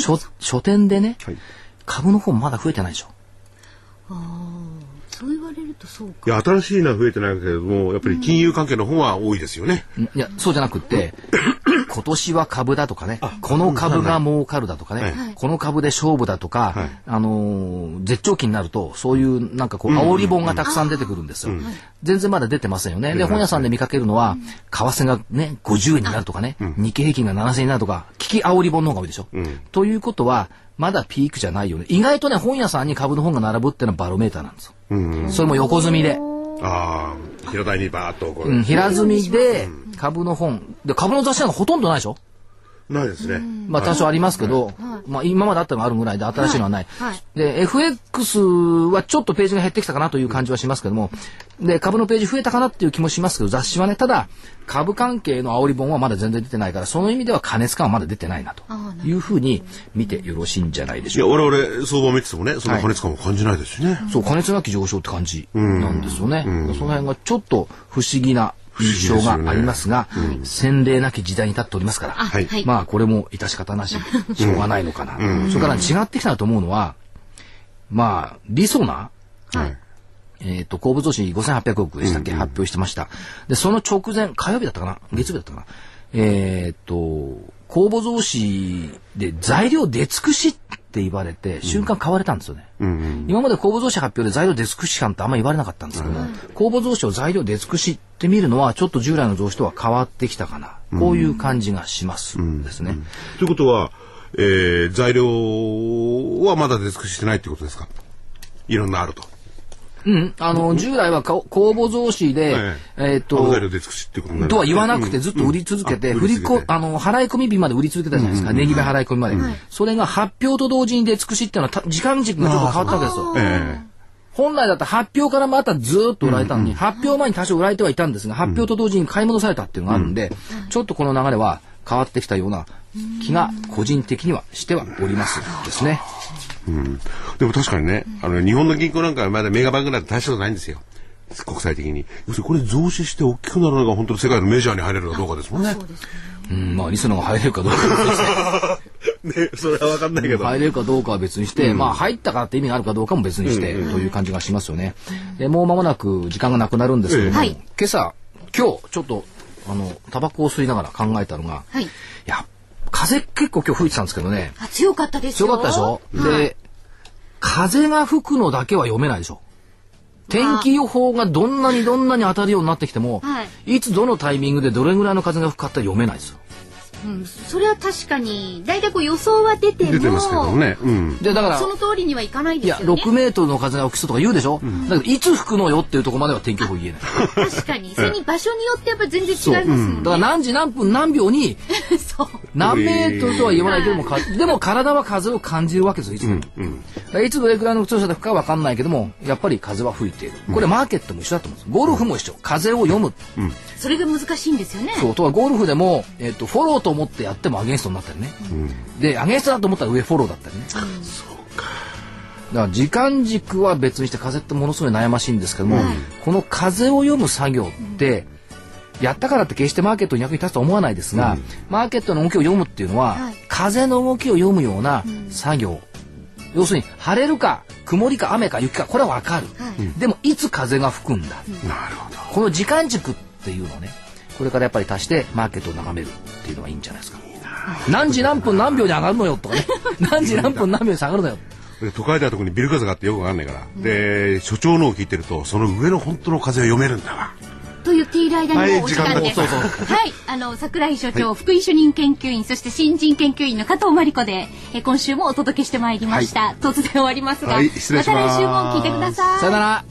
書書店でね、はい。株の方まだ増えてないでしょ。そう言われるとそうか。いや、新しいのは増えてないけれども、やっぱり金融関係の方は多いですよね。いや、そうじゃなくって、今年は株だとかね、この株が儲かるだとかね、はいこの株で勝負だとか、はい。あのー絶頂期になると、そういうなんかこう、煽り本がたくさん出てくるんですよ。全然まだ出てませんよね。で、本屋さんで見かけるのは、為替がね、50円になるとかね、日経平均が7000円になるとか、聞き煽り本の方が多いでしょ。ということは、まだピークじゃないよね。意外とね、本屋さんに株の本が並ぶっていうのはバロメーターなんですよ。それも横積みで。ああ、平台にバーっとこう、うん、平積みで株の本。で、株の雑誌なんかほとんどないでしょ？ないですね。まあ多少ありますけど、まあ今まであったのがあるぐらいで新しいのはない。はいはいで、FX はちょっとページが減ってきたかなという感じはしますけども、で、株のページ増えたかなっていう気もしますけど、雑誌はね、ただ、株関係の煽り本はまだ全然出てないから、その意味では過熱感はまだ出てないなというふうに見てよろしいんじゃないでいや、しょうか。我々相場見ててもね、その加熱感も感じないですしね。そう、過熱なき上昇って感じなんですよね。その辺がちょっと不思議な印象がありますが、洗礼なき時代に立っておりますから、はいはいまあこれも致し方なし、しょうがないのかな。それから違ってきたなと思うのは、まあ、リソナはい。えっ、と、公募増資5800億でしたっけ、発表してました。で、その直前、火曜日だったかな月曜日だったかなえっ、と、公募増資で材料出尽くしって言われて、瞬間買われたんですよね。今まで公募増資発表で材料出尽くし感ってあんまり言われなかったんですけども、公募増資を材料出尽くしって見るのは、ちょっと従来の増資とは変わってきたかな。こういう感じがしますですね。ということは、えー、材料はまだ出尽くしてないってことですか？いろんなあると。うん。あの、従来はか公募増資で、えっ、と、とは言わなくてずっと売り続けて、振りこ、あの、払い込み日まで売り続けたじゃないですか。値決め払い込みまで。それが発表と同時に出尽くしっていうのはた時間軸がちょっと変わったわけですよ。え本来だったら発表からまたずーっと売られたのに、発表前に多少売られてはいたんですが、発表と同時に買い戻されたっていうのがあるんで、ちょっとこの流れは変わってきたような気が個人的にはしてはおりますですね。えうん。でも確かにね、あの、日本の銀行なんかはまだメガバンクなんて大したことないんですよ。国際的に。要するにこれ増資して大きくなるのが本当に世界のメジャーに入れるかどうかですもんね。うん、まあ、リスナーが入れるかどうかは別にして。<laughs> ね、それはわかんないけど。入れるかどうかは別にして、まあ入ったからって意味があるかどうかも別にして、という感じがしますよね。で、もう間もなく時間がなくなるんですけども、はい今朝、今日、ちょっと、あの、タバコを吸いながら考えたのが、はい。いや、風結構今日吹いてたんですけどね、あ、強かったですよ。強かったでしょ、はい。で、風が吹くのだけは読めないでしょ。天気予報がどんなにどんなに当たるようになってきても、、はいつどのタイミングでどれぐらいの風が吹くかって読めないですよ。うん、それは確かに、大体こう予想は出ても、出てますけどね。うん。で、だから、その通りにはいかないいや、ですよね。6メートルの風が吹きそうとか言うでしょ、だけど、いつ吹くのよっていうところまでは天気予報言えない。確かに。それに場所によってやっぱ全然違いますもんね。だから何時何分何秒に <laughs> そう。何メートルとは言わないけども、かでも体は風を感じるわけですよ、いつも。だからいつどれくらいの強さで吹くかわかんないけども、やっぱり風は吹いている。これマーケットも一緒だと思うんです。ゴルフも一緒。風を読む。それが難しいんですよね。そう。とはゴルフでも、えっ、と、フォローと思ってやってもアゲンストになったりね。で、アゲンストだと思ったら上フォローだったりね。そうか。だから時間軸は別にして風ってものすごい悩ましいんですけども、この風を読む作業って、やったからって決してマーケットに役に立つとは思わないですが、マーケットの動きを読むっていうのは、はい。風の動きを読むような作業。要するに晴れるか曇りか雨か雪かこれはわかる、はい。でもいつ風が吹くんだ、なるほど。この時間軸っていうのをねこれからやっぱり足してマーケットを眺めるっていうのがいいんじゃないですか何時何分何秒に上がるのよとかね <laughs> 何時何分何秒に下がるのよで都会では特にビル風があってよくわかんないから。で、所長のを聞いてると、その上の本当の風を読めるんだわ。と言っている間にもうお時間はいです。時間だはい。あの、桜井所長、福井主任研究員、そして新人研究員の加藤真理子で、え今週もお届けしてまいりました。突然終わりますが、はい失礼しますまた来週も聞いてください。さよなら